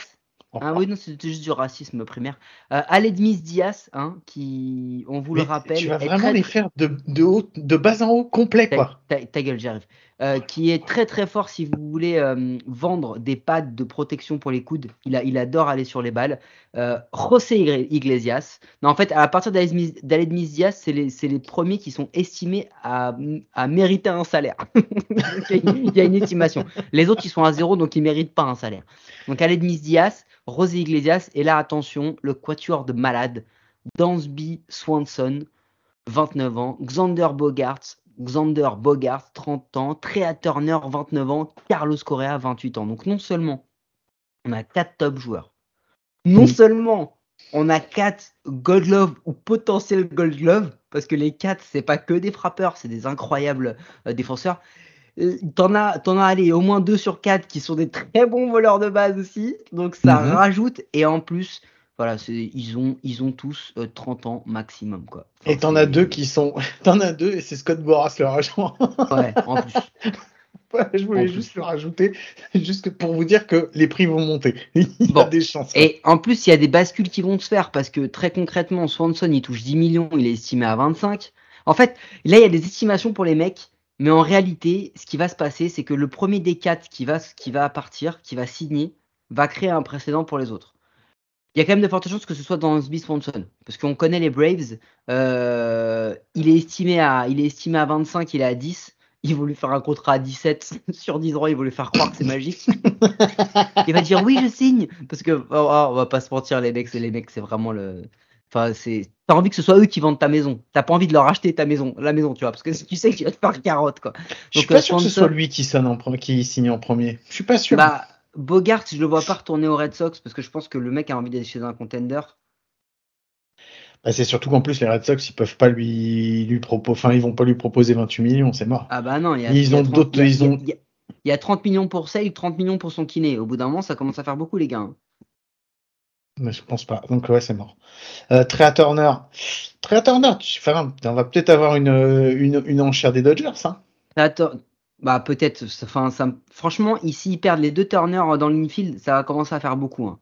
Ah oui, non, c'était juste du racisme primaire. Euh, Aledmis Diaz, hein, qui, on vous le rappelle. Tu vas vraiment les faire de, de, haut, de bas en haut complet, quoi. Ta, ta, ta gueule, j'arrive. Euh, qui est très très fort si vous voulez euh, vendre des pads de protection pour les coudes. Il, adore aller sur les balles. Euh, José Iglesias. Non, en fait, à partir d'Aledmis Diaz, c'est les, les, premiers qui sont estimés à, à mériter un salaire. il y a une estimation. Les autres, ils sont à zéro, donc ils ne méritent pas un salaire. Donc Aledmis Diaz, José Iglesias, et là, attention, le quatuor de malades. Dansby Swanson, 29 ans, Xander Bogarts, Xander Bogart, 30 ans, Trea Turner, 29 ans, Carlos Correa, 28 ans. Donc non seulement on a 4 top joueurs, non seulement on a 4 Gold Glove ou potentiel Gold Glove, parce que les 4, c'est pas que des frappeurs, c'est des incroyables euh, défenseurs. Euh, t'en as, au moins 2 sur 4 qui sont des très bons voleurs de base aussi, donc ça mhm. rajoute, et en plus, voilà, ils ont, ils ont tous 30 euh, ans maximum. Quoi. et t'en as deux qui sont. T'en as deux et c'est Scott Boras leur agent. ouais, en plus. je voulais juste le rajouter, juste pour vous dire que les prix vont monter. il y a des chances. Et en plus, il y a des bascules qui vont se faire parce que très concrètement, Swanson, il touche 10 millions, il est estimé à 25. En fait, là, il y a des estimations pour les mecs, mais en réalité, ce qui va se passer, c'est que le premier des quatre qui va, qui va partir, qui va signer, va créer un précédent pour les autres il y a quand même de fortes chances que ce soit dans Sby Swanson. Parce qu'on connaît les Braves. Euh, il, est estimé à, il est estimé à 25, il est à 10. Ils vont lui faire un contrat à 17 sur 10 ans, ils vont lui faire croire que c'est magique. il va dire oui, je signe. Parce que, oh, oh, on va pas se mentir, les mecs, les mecs, c'est vraiment le. Enfin, c'est. T'as envie que ce soit eux qui vendent ta maison. T'as pas envie de leur acheter ta maison, la maison, tu vois, parce que tu sais qu'il va te faire carotte, quoi. je suis pas sûr que ce soit lui qui, sonne en, qui signe en premier. Je suis pas sûr. Bah, Bogart, je le vois pas retourner au Red Sox parce que je pense que le mec a envie d'être chez un contender. Bah, c'est surtout qu'en plus les Red Sox ils peuvent pas lui lui proposer, enfin ils vont pas lui proposer 28 millions, c'est mort. Ah bah non, il y a, ils ont d'autres, ils ont. Il y, a 30 millions pour Sale, 30 millions pour son kiné. Au bout d'un moment, ça commence à faire beaucoup les gars. Hein. Mais je pense pas. Donc ouais, c'est mort. Euh, Trea Turner, Trea Turner, tu... enfin, on va peut-être avoir une, une, une enchère des Dodgers, hein. Attends, bah peut-être. Franchement, ici ils perdent les deux turners dans l'infield, ça va commencer à faire beaucoup. Hein.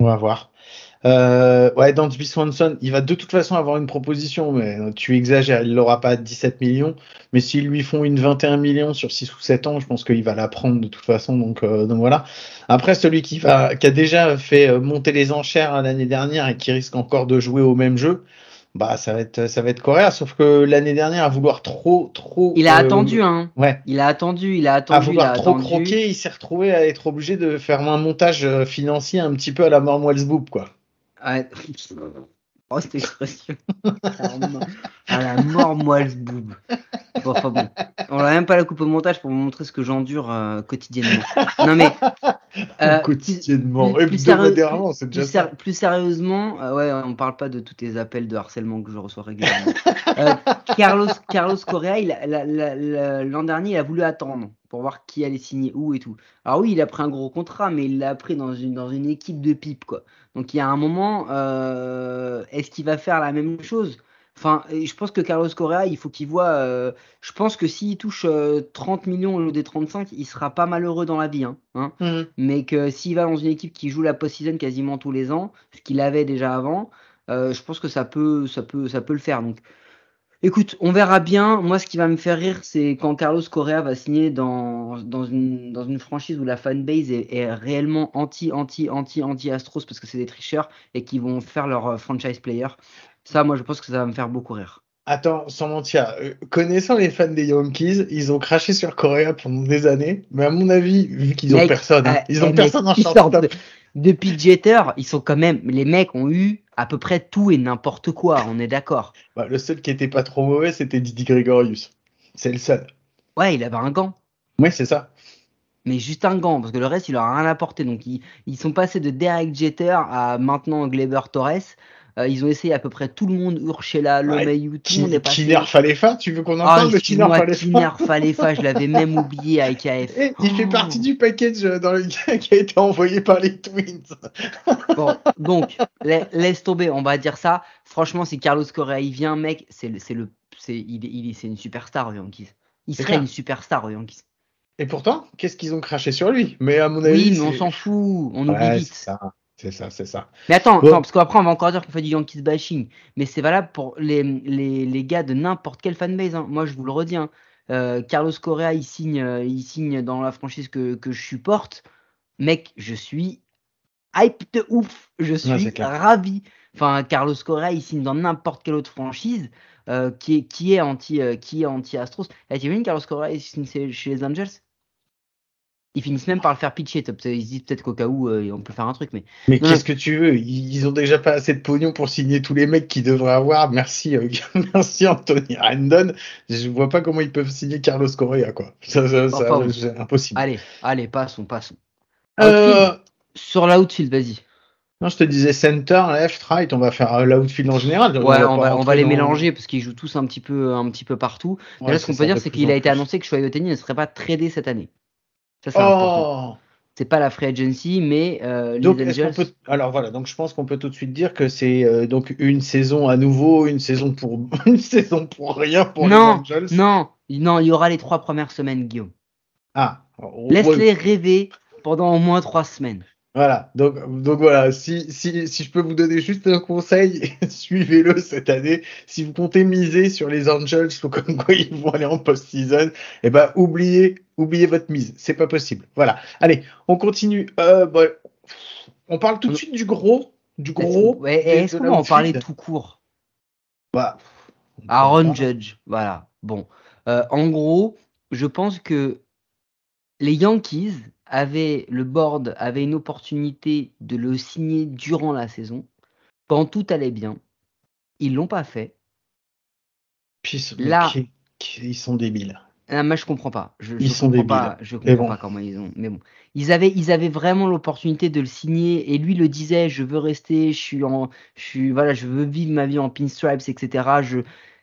On va voir. Euh, ouais, Swanson, il va de toute façon avoir une proposition, mais tu exagères, il l'aura pas à 17 millions. Mais s'ils lui font une 21 millions sur 6 ou 7 ans, je pense qu'il va la prendre de toute façon. Donc, euh, voilà. Après, celui qui, va, qui a déjà fait euh, monter les enchères l'année dernière et qui risque encore de jouer au même jeu, bah ça va être ça va être Correa sauf que l'année dernière à vouloir trop trop il a euh, attendu hein. ouais. Il a attendu il a attendu à vouloir trop croquer il s'est retrouvé à être obligé de faire un montage euh, financier un petit peu à la mort Boob quoi. Ouais. oh cette expression. À la mort Boob. Bon, enfin bon. On n'a même pas la coupe au montage pour vous montrer ce que j'endure euh, quotidiennement. Non mais euh, quotidiennement, plus, plus, hebdomadairement, c'est déjà plus, ça. plus sérieusement, euh, ouais, on parle pas de tous les appels de harcèlement que je reçois régulièrement. Carlos, Carlos Correa, l'an dernier, il a voulu attendre pour voir qui allait signer où et tout. Alors oui, il a pris un gros contrat, mais il l'a pris dans une, dans une équipe de pipe, quoi. Donc il y a un moment, euh, est-ce qu'il va faire la même chose? Enfin, je pense que Carlos Correa, il faut qu'il voit. Euh, je pense que s'il touche 30 euh, millions au lieu des 35, il sera pas malheureux dans la vie. Hein, hein. Mmh. Mais que s'il va dans une équipe qui joue la post-season quasiment tous les ans, ce qu'il avait déjà avant, euh, je pense que ça peut, ça peut, ça peut le faire. Donc, écoute, on verra bien. Moi, ce qui va me faire rire, c'est quand Carlos Correa va signer dans, dans, une, dans une franchise où la fanbase est, est réellement anti, anti, anti, anti Astros parce que c'est des tricheurs et qui vont faire leur franchise player. Ça, moi, je pense que ça va me faire beaucoup rire. Attends, sans mentir, euh, connaissant les fans des Yankees, ils ont craché sur Correa pendant des années, mais à mon avis, vu qu'ils ont personne, hein, euh, ils ont personne en shortstop. Depuis Jeter, ils sont quand même, les mecs ont eu à peu près tout et n'importe quoi, on est d'accord. Bah, le seul qui était pas trop mauvais, c'était Didi Gregorius. C'est le seul. Ouais, il avait un gant. Oui, c'est ça. Mais juste un gant, parce que le reste, il leur a rien apporté. Donc, ils, ils sont passés de Derek Jeter à maintenant Gleber Torres. Euh, ils ont essayé à peu près tout le monde, Urshela, Lomayu, tout le monde est passé. Kiner Falefa, tu veux qu'on en Ah, parle de Kiner Falefa Falefa, je l'avais même oublié à IKF. Eh, Il fait partie du package euh, dans le... qui a été envoyé par les Twins. Bon, donc, la- laisse tomber, on va dire ça. Franchement, si Carlos Correa il vient, mec, c'est le, le, c'est, il, est- il c'est une superstar aux Yankees. Il serait clair. une superstar aux Yankees. Et pourtant, qu'est-ce qu'ils ont craché sur lui? Mais à mon avis, Oui, mais on s'en fout, on oublie Ouais, vite. ça. C'est ça, c'est ça. Mais attends, Bon. attends, parce qu'après on va encore dire qu'on fait du Yankees bashing, mais c'est valable pour les, les, les gars de n'importe quelle fanbase. hein. Moi, je vous le redis, hein. Euh, Carlos Correa, il signe, euh, il signe dans la franchise que, que je supporte. Mec, je suis hype de ouf. Je suis ravi. Enfin, Carlos Correa, il signe dans n'importe quelle autre franchise euh, qui est, qui est anti, euh, qui est anti Astros. Eh, Carlos Correa, il signe chez les Angels? Ils finissent même par le faire pitcher. Ils se disent peut-être qu'au cas où, euh, on peut faire un truc, mais Mais qu'est-ce que tu veux? Ils ont déjà pas assez de pognon pour signer tous les mecs qu'ils devraient avoir. Merci, euh, merci Anthony Rendon. Je vois pas comment ils peuvent signer Carlos Correa, quoi. Ça, ça- ça- Enfin, c'est impossible. Allez, allez, passons, passons. Euh, Outfield, sur l'outfield, vas-y. non, je te disais center, left, right. On va faire l'outfield en général. Ouais, on va, on va rentrer les dans- mélanger parce qu'ils jouent tous un petit peu, un petit peu partout. Ouais, Déjà, ce qu'on peut dire, c'est qu'il a été annoncé que Shohei Ohtani ne serait pas tradé cette année. Ça, c'est important. Oh C'est pas la free agency, mais euh, Donc, les Angels. peut... Alors voilà, donc je pense qu'on peut tout de suite dire que c'est euh, donc une saison à nouveau, une saison pour une saison pour rien pour Non, les Angels. Non, non, il y aura les trois premières semaines, Guillaume. Ah, on- Laisse-les rêver pendant au moins trois semaines. Voilà, donc, donc voilà, si, si, si je peux vous donner juste un conseil, suivez-le cette année. Si vous comptez miser sur les Angels ou comme quoi ils vont aller en post-season, eh ben oubliez, oubliez votre mise, c'est pas possible. Voilà, allez, on continue. Euh, bah, on parle tout de suite du gros, du gros. Est-ce qu'on va en parler l'outfield. tout court? Bah, on Aaron. Judge, voilà. Bon, Euh, en gros, je pense que les Yankees avaient le board avait une opportunité de le signer durant la saison, quand tout allait bien. Ils l'ont pas fait. Puis, Là- qui- qui- ils sont débiles. Ah, moi, je comprends pas. Je, Ils je sont débiles. pas. Je comprends bon. pas comment ils ont. Mais bon, ils avaient, ils avaient vraiment l'opportunité de le signer et lui le disait. Je veux rester. Je suis en, je suis, voilà, je veux vivre ma vie en pinstripes, etc. Je,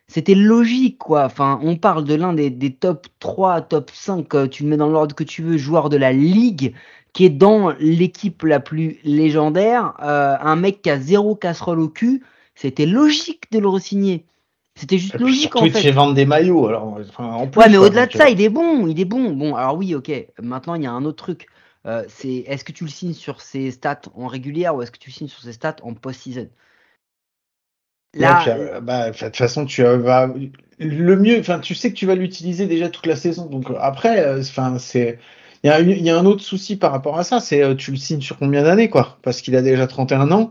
c'était logique, quoi. Enfin, on parle de l'un des, des top 3, top 5, euh, tu le mets dans l'ordre que tu veux, joueur de la ligue, qui est dans l'équipe la plus légendaire. euh, un mec qui a zéro casserole au cul. C'était logique de le re-signer. C'était juste puis logique surtout, en il te fait. fait vendre des maillots. Alors, enfin, en plus, Ouais, mais au-delà de ça, euh, il est bon, il est bon. Bon, alors oui, ok. Maintenant, il y a un autre truc. Euh, c'est est-ce que tu le signes sur ses stats en régulière ou est-ce que tu le signes sur ses stats en post-season? Là, Ouais, puis, euh, bah, de toute façon, tu euh, vas le mieux. Enfin, tu sais que tu vas l'utiliser déjà toute la saison. Donc euh, après, euh, enfin, c'est il y y a un autre souci par rapport à ça, c'est euh, tu le signes sur combien d'années, quoi? Parce qu'il a déjà 31 ans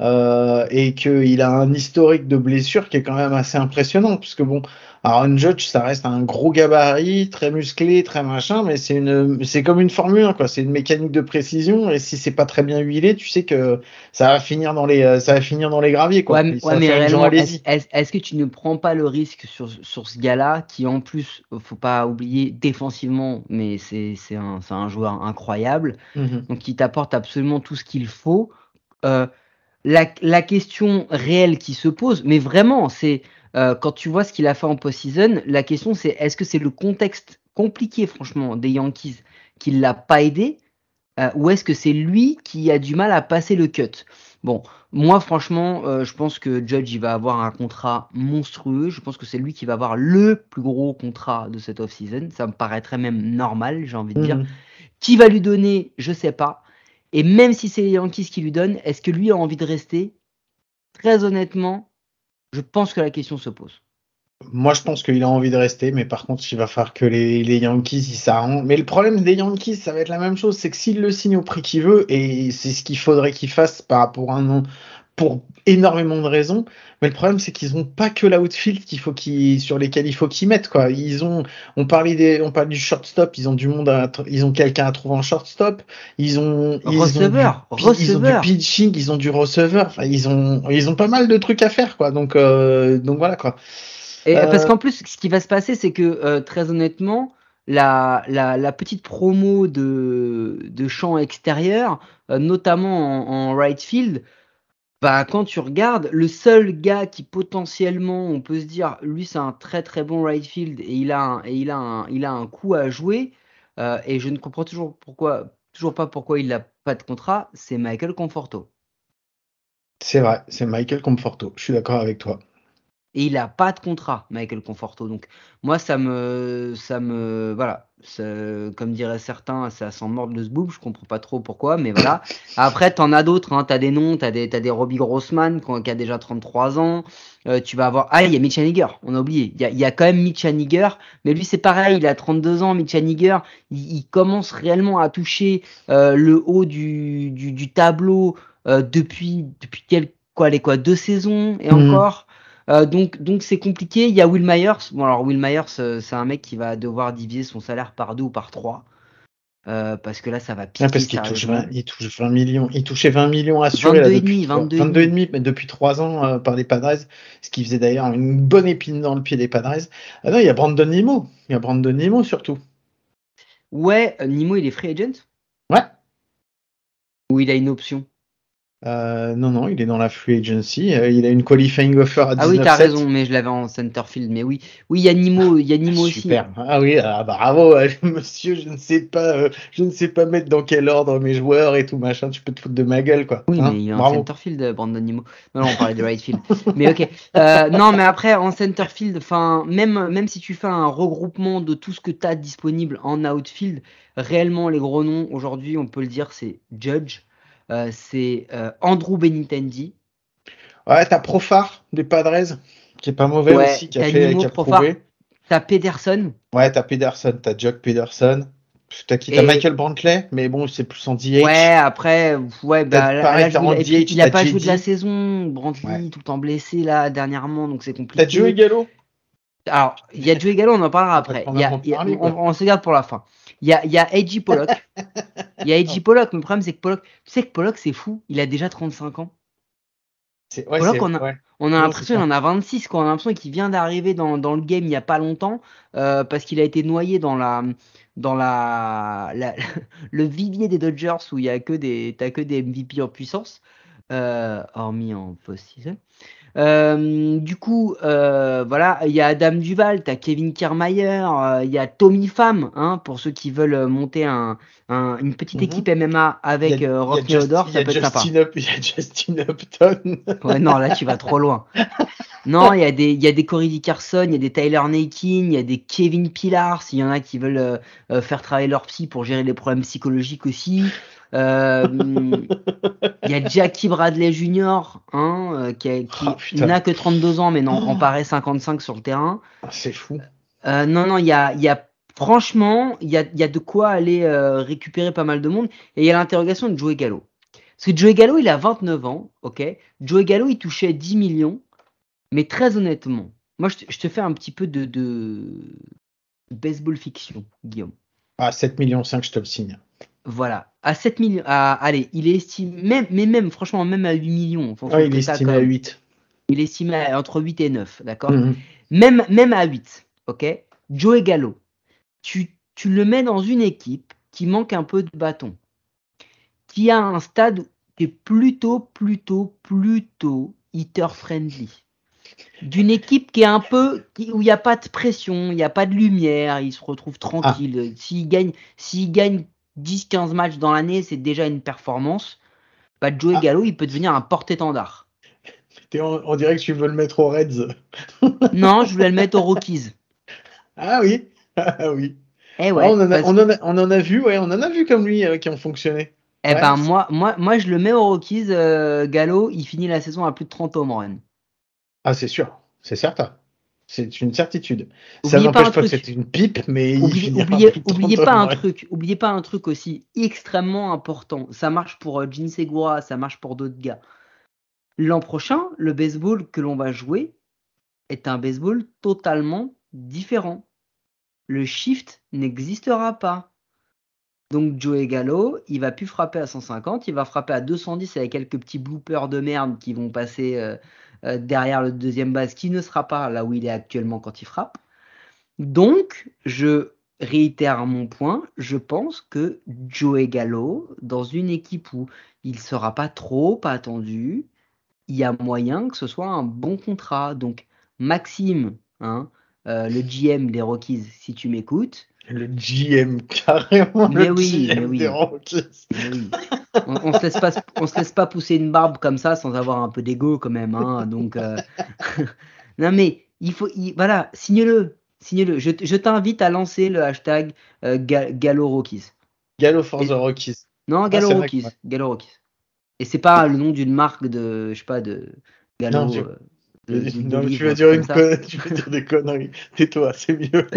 euh, et qu'il a un historique de blessures qui est quand même assez impressionnant. Puisque bon, Aaron Judge, ça reste un gros gabarit, très musclé, très machin, mais c'est une, c'est comme une Formule 1, quoi. C'est une mécanique de précision et si c'est pas très bien huilé, tu sais que ça va finir dans les, ça va finir dans les graviers, quoi. ouais, ouais, est-ce que tu ne prends pas le risque sur, sur ce gars-là qui, en plus, faut pas oublier défensivement, mais c'est c'est un, c'est un joueur incroyable. Mhm. donc qui t'apporte absolument tout ce qu'il faut. Euh, la, la question réelle qui se pose, mais vraiment, c'est euh, quand tu vois ce qu'il a fait en post-season, la question c'est est-ce que c'est le contexte compliqué, franchement, des Yankees qui l'a pas aidé, euh, ou est-ce que c'est lui qui a du mal à passer le cut? Bon, moi franchement, euh, je pense que Judge il va avoir un contrat monstrueux. Je pense que c'est lui qui va avoir le plus gros contrat de cette off-season. Ça me paraîtrait même normal, j'ai envie de dire. Mhm. Qui va lui donner Je sais pas. Et même si c'est les Yankees qui lui donnent, est-ce que lui a envie de rester? Très honnêtement, je pense que la question se pose. Moi, je pense qu'il a envie de rester, mais par contre, il va falloir que les, Yankees ils. Mais le problème des Yankees, ça va être la même chose, c'est que s'il le signe au prix qu'il veut, et c'est ce qu'il faudrait qu'il fasse par rapport à un an, pour énormément de raisons. Mais le problème, c'est qu'ils ont pas que l'outfield qu'il faut qu'ils, sur lesquels il faut qu'ils mettent, quoi. Ils ont, on parlait des, on parlait du shortstop, ils ont du monde à, ils ont quelqu'un à trouver en shortstop. Ils ont, ils Receveur, ont du, pi- ils ont du receveur. pitching, ils ont du receveur. Enfin, ils ont, ils ont pas mal de trucs à faire, quoi. Donc, euh, donc voilà, quoi. Et Euh, parce qu'en plus, ce qui va se passer, c'est que euh, très honnêtement, la, la, petite promo de, de champ extérieur, notamment en, right field, bah, quand tu regardes, le seul gars qui potentiellement, on peut se dire, lui c'est un très très bon right field et il a un, et il a un, il a un coup à jouer, euh, et je ne comprends toujours, pourquoi, toujours pas pourquoi il n'a pas de contrat, c'est Michael Conforto. C'est vrai, c'est Michael Conforto, je suis d'accord avec toi. Et il n'a pas de contrat, Michael Conforto. Donc, moi, ça me. Ça me voilà. comme diraient certains, ça sent mordre le zboob. Je comprends pas trop pourquoi, mais voilà. Après, tu en as d'autres. Hein. Tu as des noms. Tu as des, as des Robbie Grossman qui a déjà 33 ans. Euh, tu vas avoir. Ah, il y a Mitch Haniger. On a oublié. Il y a, quand même Mitch Haniger. Mais lui, c'est pareil. Il a 32 ans. Mitch Haniger. Il, commence réellement à toucher euh, le haut du, du, tableau euh, depuis, depuis quelques. Quoi, les quoi, deux saisons et mmh. encore. Euh, donc donc c'est compliqué. Il y a Will Myers. Bon alors Will Myers, euh, c'est un mec qui va devoir diviser son salaire par deux ou par trois. Euh, parce que là, ça va piquer. parce qu'il touche, 20, il touche 20 millions. Il touchait 20 millions assurés 22 depuis, 22, demi, mais depuis 3 ans par les Padres, ce qui faisait d'ailleurs une bonne épine dans le pied des Padres. Ah non, il y a Brandon Nimo. Il y a Brandon Nimo surtout. Ouais, Nimo, il est free agent? Ouais. Ou il a une option? Euh, non, non, il est dans la free agency. Euh, il a une qualifying offer à 19 Ah oui, t'as raison, mais je l'avais en centerfield. Mais oui, oui, il y a Nimo, il y a Nimo aussi. Super. Ah oui, ah, bravo, monsieur. Je ne sais pas, euh, je ne sais pas mettre dans quel ordre mes joueurs et tout machin. Tu peux te foutre de ma gueule, quoi. Oui, hein, mais il est en centerfield, Brandon Nimo. Non, non, on parlait de right field. mais ok. non, mais après en centerfield, enfin, même même si tu fais un regroupement de tout ce que tu as disponible en outfield, réellement les gros noms aujourd'hui, on peut le dire, c'est Judge. Euh, c'est euh, Andrew Benitendi. Ouais, t'as Profar des Padres, qui est pas mauvais aussi, qui a, fait, qui a prouvé. T'as Pederson. Ouais, t'as Pederson, t'as Jock Pederson. T'as qui T'as Michael Brantley, mais bon, c'est plus en DH. Ouais, après, ouais, bah, il a pas joué de la saison, Brantley, tout le temps blessé là dernièrement, donc c'est compliqué. T'as Joey Gallo? Alors, il y a Joey Gallo, on en parlera après. on, se garde pour la fin. Il y a, y a AJ Pollock. Il y a AJ Pollock, mais le problème c'est que Pollock, tu sais que Pollock c'est fou, il a déjà 35 ans. Pollock, on a, on a l'impression qu'il en a 26, quoi. on a l'impression qu'il vient d'arriver dans, dans, le game il n'y a pas longtemps, euh, parce qu'il a été noyé dans la dans la, le vivier des Dodgers où il y a que des t'as que des MVP en puissance, euh, hormis en post-season. Euh, du coup, euh, voilà, il y a Adam Duval, tu as Kevin Kiermaier, euh, il y a Tommy Pham, hein, pour ceux qui veulent monter un, une petite mhm. équipe MMA avec Rock Theodore, ça peut être sympa. Il y a Justin Upton. ouais, non, là tu vas trop loin. non, il y a des, il y a des Corey Dickerson, il y a des Tyler Nakin, il y a des Kevin Pilar, s'il y en a qui veulent faire travailler leur psy pour gérer les problèmes psychologiques aussi. Euh, il y a Jackie Bradley Jr. Hein, euh, qui, oh, n'a que 32 ans, mais non, en paraît 55 sur le terrain. Ah, c'est fou. Euh, non, non, il y a, y a franchement, il y a, y a, de quoi aller récupérer pas mal de monde. Et il y a l'interrogation de Joey Gallo. Parce que Joey Gallo, il a 29 ans, ok? Joey Gallo, il touchait 10 millions. Mais très honnêtement, moi, je te, je te fais un petit peu de, de baseball fiction, Guillaume. Ah, 7 millions 5, je te le signe. Voilà. À 7 millions. allez, il est estimé. Même, mais même, franchement, même à 8 millions. il est estimé à 8. Il est estimé entre 8 et 9. D'accord mhm. même, même à 8. Ok Joey Gallo. Tu, tu le mets dans une équipe qui manque un peu de bâton. Qui a un stade qui est plutôt, plutôt, plutôt hitter friendly d'une équipe qui est un peu où il n'y a pas de pression, il n'y a pas de lumière, il se retrouve tranquille. Ah. S'il gagne, s'il gagne 10-15 matchs dans l'année, c'est déjà une performance. Bah, Joey ah. Gallo, il peut devenir un porte-étendard. On, dirait que tu veux le mettre aux Reds. non, je voulais le mettre aux Rockies. Ah oui, ah oui. Eh ouais, on, en a, on, en a, vu, ouais, on en a vu comme lui euh, qui ont fonctionné. Eh ben moi, moi, moi, je le mets aux Rockies. Euh, Gallo, il finit la saison à plus de 30 home run. Ah, c'est sûr, c'est certain. C'est une certitude. ça n'empêche pas, que c'est une pipe, mais oubliez, oubliez, pas un truc. Oubliez pas un truc aussi extrêmement important. Ça marche pour euh, Segura, ça marche pour d'autres gars. L'an prochain, le baseball que l'on va jouer est un baseball totalement différent. Le shift n'existera pas. Donc Joey Gallo, il va plus frapper à 150, il va frapper à 210 avec quelques petits bloopers de merde qui vont passer euh, euh, derrière le deuxième base qui ne sera pas là où il est actuellement quand il frappe. Donc, je réitère mon point, je pense que Joey Gallo, dans une équipe où il ne sera pas trop attendu, il y a moyen que ce soit un bon contrat. Donc, Maxime, hein, euh, le GM des Rockies, si tu m'écoutes. Le GM, carrément. Mais le oui, GM mais oui. des Rockies. Mais oui. On, on se laisse pas, on se laisse pas pousser une barbe comme ça sans avoir un peu d'ego quand même. Hein, donc, euh, non mais il faut, il- voilà, signe-le, signe-le. Je, je t'invite à lancer le hashtag euh, Ga- Gallo Rockies. Gallo for Et- the Rockies. Non, Ah, Gallo Rockies. Gallo Rockies. Et c'est pas le nom d'une marque de, je sais pas, de Gallo. Non, euh, Non, tu vas dire une tu vas dire des conneries. Tais-toi, c'est mieux.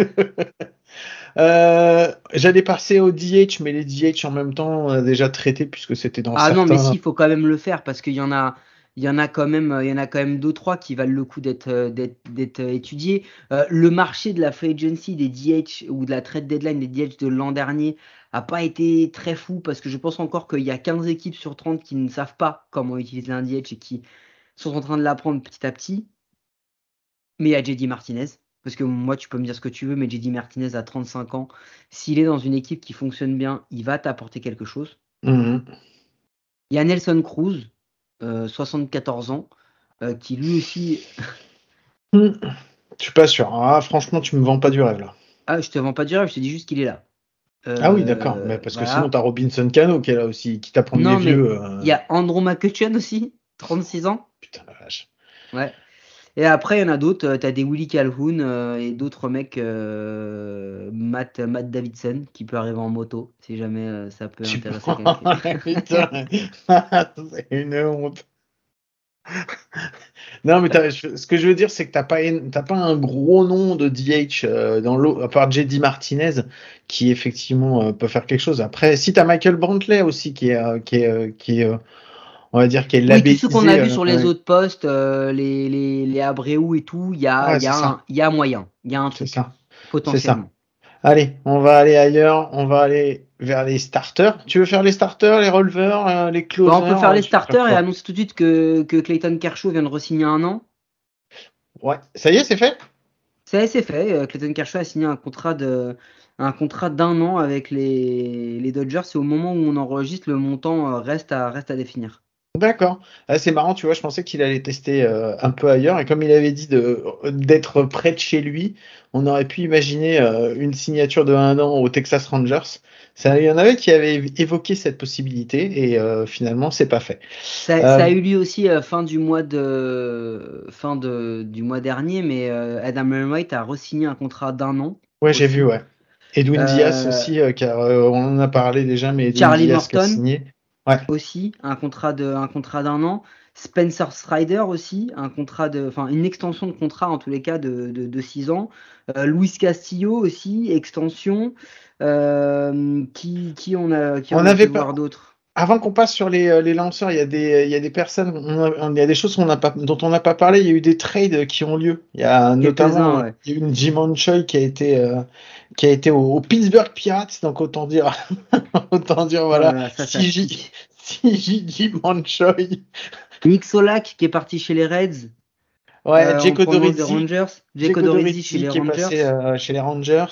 Euh, J'allais passer au DH, mais les DH en même temps, on a déjà traité puisque c'était dans Ah non, mais si, il faut quand même le faire parce qu'il y en a, il y en a quand même, il y en a quand même deux trois qui valent le coup d'être euh, d'être euh, étudiés. Euh, le marché de la free agency des DH ou de la trade deadline des DH de l'an dernier a pas été très fou parce que je pense encore qu'il y a 15 équipes sur 30 qui ne savent pas comment utiliser un DH et qui sont en train de l'apprendre petit à petit. Mais il y a JD Martinez. Parce que moi, tu peux me dire ce que tu veux, mais JD Martinez a 35 ans. S'il est dans une équipe qui fonctionne bien, il va t'apporter quelque chose. Mhm. Il y a Nelson Cruz, euh, 74 ans, euh, qui lui aussi. Hmm. Je suis pas sûr. Ah, franchement, tu me vends pas du rêve là. Ah, je te vends pas du rêve, je te dis juste qu'il est là. Euh, Ah oui, d'accord. Mais parce que sinon, t'as Robinson Cano qui est là aussi, qui t'apprend les vieux. euh, Il y a Andrew McCutcheon aussi, 36 ans. Putain la vache. Ouais. Et après, il y en a d'autres. euh, T'as des Willie Calhoun euh, et d'autres mecs, euh, Matt, Matt Davidson, qui peut arriver en moto, si jamais euh, ça peut Tu- intéresser quelqu'un. Putain, c'est une honte. Non, mais ce que je veux dire, c'est que t'as pas, pas un gros nom de DH dans l'eau, à part JD Martinez, qui effectivement peut faire quelque chose. Après, si t'as Michael Brantley aussi, qui est, qui est, qui est, on va dire, est Oui, labellisé. tous ceux qu'on a vus euh, sur les autres postes, euh, les, les, les Abreu et tout, il y a, y, a c'est ça. un- il y a moyen. Il y a un C'est truc, ça. potentiellement. Allez, on va aller ailleurs. On va aller vers les starters. Tu veux faire les starters, les releveurs, euh, les closers Bah, on peut faire les starters et annoncer tout de suite que, que Clayton Kershaw vient de re-signer un an. Ouais, ça y est, c'est fait? C'est c'est fait. Clayton Kershaw a signé un contrat de un contrat d'un an avec les, les Dodgers. Et au moment où on enregistre, le montant reste à reste à définir. D'accord. Ah, c'est marrant, tu vois, je pensais qu'il allait tester euh, un peu ailleurs. Et comme il avait dit de d'être près de chez lui, on aurait pu imaginer euh, une signature de un an au Texas Rangers. Ça, il y en avait qui avaient évoqué cette possibilité et euh, finalement, c'est pas fait. Ça, Euh, ça a eu lieu aussi euh, fin du mois de fin de, du mois dernier, mais euh, Adam Wainwright a re-signé un contrat d'un an. Ouais, j'ai vu, ouais. Edwin Euh, Diaz aussi, euh, car euh, on en a parlé déjà, mais Edwin Charlie Diaz qui a Morton. Aussi, un contrat de un contrat d'un an. Spencer Strider aussi, un contrat de, enfin une extension de contrat en tous les cas de, de, de 6 ans. Euh, Luis Castillo aussi, extension. Euh, qui, qui on a, qui On on avait voir d'autres? Avant qu'on passe sur les, euh, les lanceurs, il y a des, il y a des personnes, on a- il y a des choses pas, dont on n'a pas parlé. Il y a eu des trades qui ont lieu. Il y a notamment ouais. il y a eu une Jim Choi qui a été, euh, qui a été au, au Pittsburgh Pirates. Donc autant dire, autant dire voilà. Voilà, ça, ça si J, pique. si J- Jim Choi. Nick Solak qui est parti chez les Reds. Ouais, euh, Jake Rangers. Jake Odorizzi chez les qui est passé euh, chez les Rangers.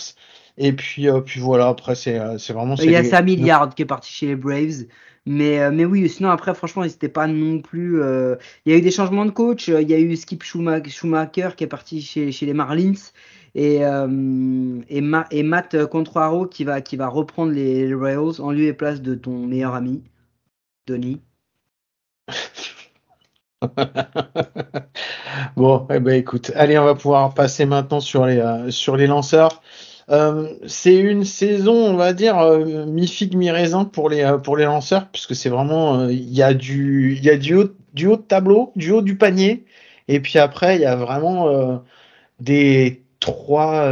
Et puis, euh, puis voilà. Après, c'est, c'est vraiment. Il y a c'est- Sam Hilliard qui est parti chez les Braves. Mais, euh, mais oui, sinon après, franchement, n'hésitez pas non plus. euh, Il y a eu des changements de coach. euh, Il y a eu Skip Schuma- Schumacher qui est parti chez, les Marlins. Et, et, Ma- et Matt Contraro qui va, qui va reprendre les, Royals en lieu et place de ton meilleur ami, Donny. Bon, eh ben écoute, allez, on va pouvoir passer maintenant sur les sur les lanceurs. Euh, c'est une saison, on va dire euh, mi figue mi raisin pour les euh, pour les lanceurs, puisque c'est vraiment euh, il y a du y a du haut du haut de tableau, du haut du panier, et puis après il y a vraiment des trois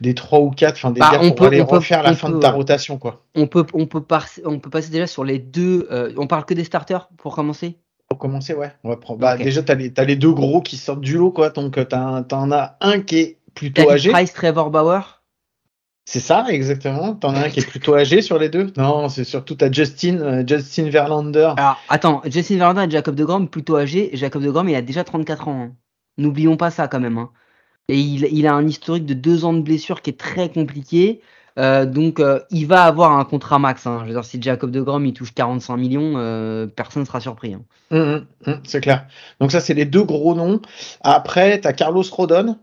des trois ou quatre, enfin des Bah, gars on pour peut- aller on peut- refaire la on fin de peut, ta ouais. rotation quoi. On peut, on, peut par- on peut passer déjà sur les deux. on parle que des starters pour commencer? Pour commencer, ouais, on va prendre. Bah déjà t'as les t'as les deux gros qui sortent du lot quoi, donc t'as t'en as un qui est plutôt David âgé. Price, Trevor Bauer. C'est ça, exactement. T'en as un qui est plutôt âgé sur les deux? Non, c'est surtout t'as Justin, euh, Justin Verlander. Alors, attends, Justin Verlander et Jacob de Grom, plutôt âgé. Jacob de Grom, il a déjà 34 ans. hein. N'oublions pas ça quand même. hein. Et il, il a un historique de deux ans de blessure qui est très compliqué. Euh, donc, euh, il va avoir un contrat max. Hein. Je veux dire, si Jacob de Grom il touche 45 millions, euh, personne ne sera surpris. Hein. Hum, hum, hum, c'est clair. Donc, ça, c'est les deux gros noms. Après, tu as Carlos Rodon.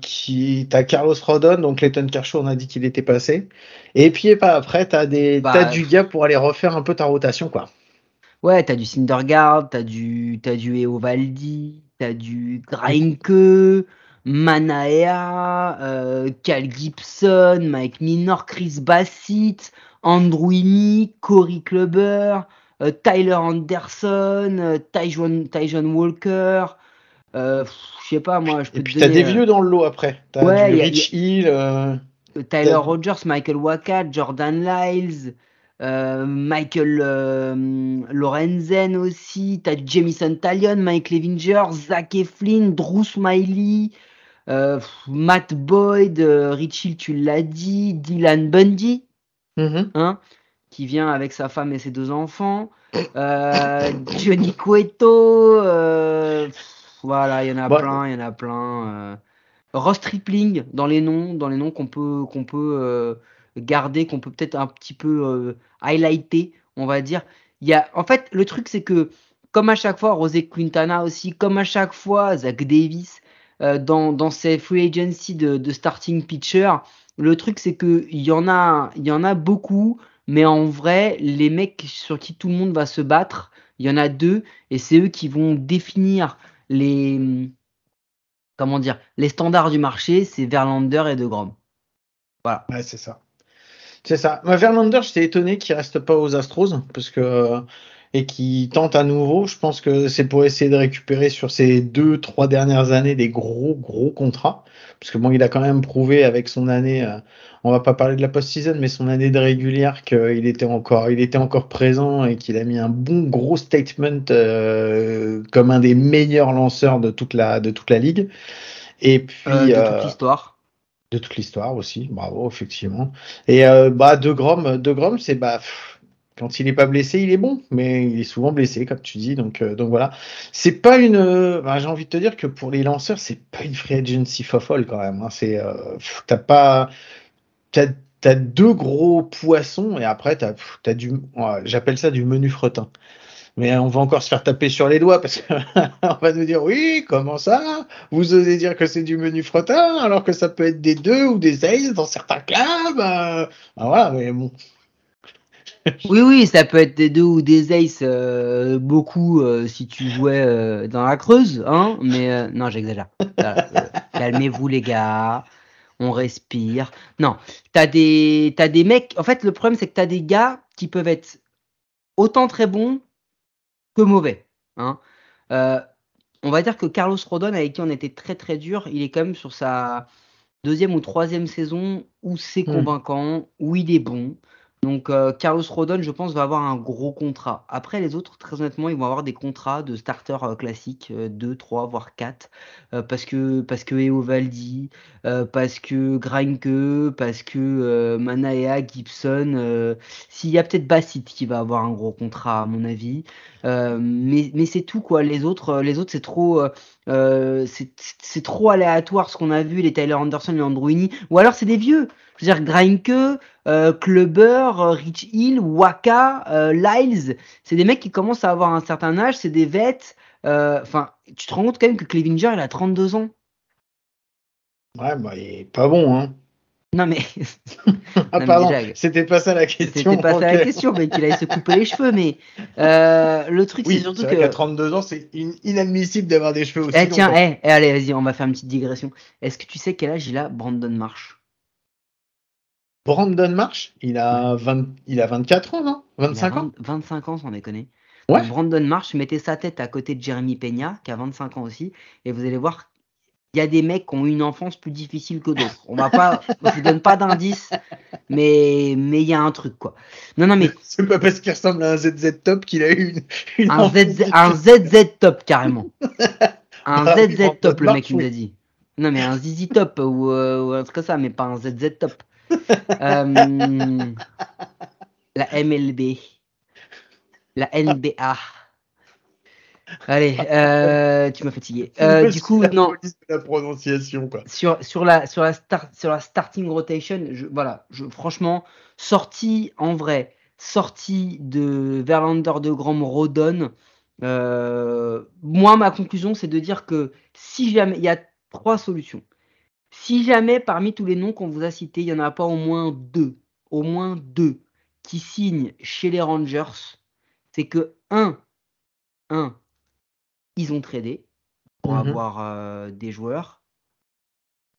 Qui t'as Carlos Rodon donc Leighton Kershaw on a dit qu'il était passé et puis pas après t'as des Bah, t'as du gars pour aller refaire un peu ta rotation quoi Ouais, t'as du Syndergaard, t'as du, t'as du Eovaldi, t'as du Greinke, Manaea, euh, Cal Gibson, Mike Minor, Chris Bassett, Andrew Heaney, Corey Kluber, euh, Tyler Anderson, euh, Tyjon, Tyjon Walker. Euh, je sais pas, moi, je peux et puis t'as des vieux dans le lot après t'as Ouais, du a- Rich Hill euh, euh, Tyler Rogers, Michael Waka, Jordan Lyles, euh, Michael euh, Lorenzen aussi, t'as Jamison Talion, Mike Levinger, Zach Eflin, Drew Smiley, euh, Matt Boyd, euh, Rich Hill, tu l'as dit, Dylan Bundy, mhm. hein, qui vient avec sa femme et ses deux enfants, euh, Johnny Cueto, euh, voilà, il y en a Bah, plein, il y en a plein. euh. Ross Tripling dans les noms, dans les noms qu'on peut qu'on peut euh, garder, qu'on peut peut-être un petit peu euh, highlighter, on va dire. Il y a, en fait, le truc c'est que comme à chaque fois, Rosé Quintana aussi, comme à chaque fois, Zach Davis euh, dans dans ces free agency de, de starting pitcher, le truc c'est que il y en a il y en a beaucoup, mais en vrai, les mecs sur qui tout le monde va se battre, il y en a deux et c'est eux qui vont définir les comment dire les standards du marché, c'est Verlander et De Grom. Voilà. Ouais, c'est ça. C'est ça. Verlander, j'étais étonné qu'il reste pas aux Astros parce que et qu'il tente à nouveau. Je pense que c'est pour essayer de récupérer sur ces deux, trois dernières années des gros, gros contrats. Parce que bon, il a quand même prouvé avec son année, euh, on va pas parler de la post-season, mais son année de régulière qu'il était encore, il était encore présent et qu'il a mis un bon gros statement euh, comme un des meilleurs lanceurs de toute la, de toute la ligue. Et puis, Euh, de euh, toute l'histoire. de toute l'histoire aussi, bravo, effectivement. Et euh, bah, De Grom, De Grom, c'est bah, pff, quand il est pas blessé, il est bon, mais il est souvent blessé, comme tu dis. Donc, euh, donc voilà. C'est pas une. euh, bah, J'ai envie de te dire que pour les lanceurs, c'est pas une free agency folle quand même. hein. C'est, euh, t'as pas, t'as, deux gros poissons et après t'as, du, j'appelle ça du menu fretin. Mais on va encore se faire taper sur les doigts parce qu'on va nous dire oui, comment ça? Vous osez dire que c'est du menu fretin alors que ça peut être des deux ou des aces dans certains clubs euh, ah, Voilà, mais bon. Oui, oui, ça peut être des deux ou des aces, euh, beaucoup euh, si tu jouais euh, dans la Creuse, hein. Mais non, j'exagère. Calmez-vous les gars, on respire. Non, t'as des t'as des mecs. En fait, le problème c'est que t'as des gars qui peuvent être autant très bons que mauvais. Hein. On va dire que Carlos Rodon, avec qui on était très très dur, il est quand même sur sa deuxième ou troisième saison où c'est Hmm. convaincant, où il est bon. Donc euh, Carlos Rodon, je pense, va avoir un gros contrat. Après, les autres, très honnêtement, ils vont avoir des contrats de starters euh, classiques, 2, 3, voire 4. parce que parce que Eovaldi, euh, parce que Greinke, parce que euh, Manaea, Gibson. euh, S'il y a peut-être Bassett qui va avoir un gros contrat, à mon avis. Euh, mais mais c'est tout, quoi. Les autres, euh, les autres c'est trop... euh, c'est trop aléatoire ce qu'on a vu, les Tyler Anderson, les Heaney. Ou alors c'est des vieux. Je veux dire, Greinke, euh, Kluber, euh, Rich Hill, Waka, euh, Lyles, c'est des mecs qui commencent à avoir un certain âge, c'est des vets. Enfin, tu te rends compte quand même que Clevinger, il a 32 ans. Ouais, bah, il est pas bon, hein. Non mais Ah, pardon, c'était pas ça la question. c'était pas ça la question, mais qu'il aille se couper les cheveux. Mais euh, le truc, Oui, c'est surtout que. qu'à 32 ans, c'est in- inadmissible d'avoir des cheveux aussi Eh tiens, eh, eh, allez, vas-y, on va faire une petite digression. Est-ce que tu sais quel âge il a, Brandon Marsh? Brandon Marsh, il a, 20, il a 24 ans, non? Il a 25 ans? 20 25 ans, sans déconner. Ouais. Donc, Brandon Marsh, mettez sa tête à côté de Jeremy Peña, qui a 25 ans aussi, et vous allez voir, il y a des mecs qui ont une enfance plus difficile que d'autres. On va pas, je vous donne pas d'indice, mais mais il y a un truc quoi. Non non mais C'est pas parce qu'il ressemble à un ZZ Top qu'il a eu une, une un enfance ZZ, un ZZ top carrément. Un Ah ZZ Brandon top le mec il nous a dit. Non mais un ZZ top ou, euh, ou un truc comme ça, mais pas un ZZ top. Euh, la MLB, la NBA. Allez, euh, tu m'as fatigué. Euh, du coup, non. La prononciation, quoi. Sur, sur, la, sur, la sur la starting rotation, je, voilà, je, franchement, sortie en vrai, sortie de Verlander de Grand Rodon. Euh, moi, ma conclusion, c'est de dire que si jamais, il y a trois solutions. Si jamais parmi tous les noms qu'on vous a cités, il n'y en a pas au moins deux, au moins deux, qui signent chez les Rangers, c'est que un, un, ils ont tradé pour mhm. avoir euh, des joueurs.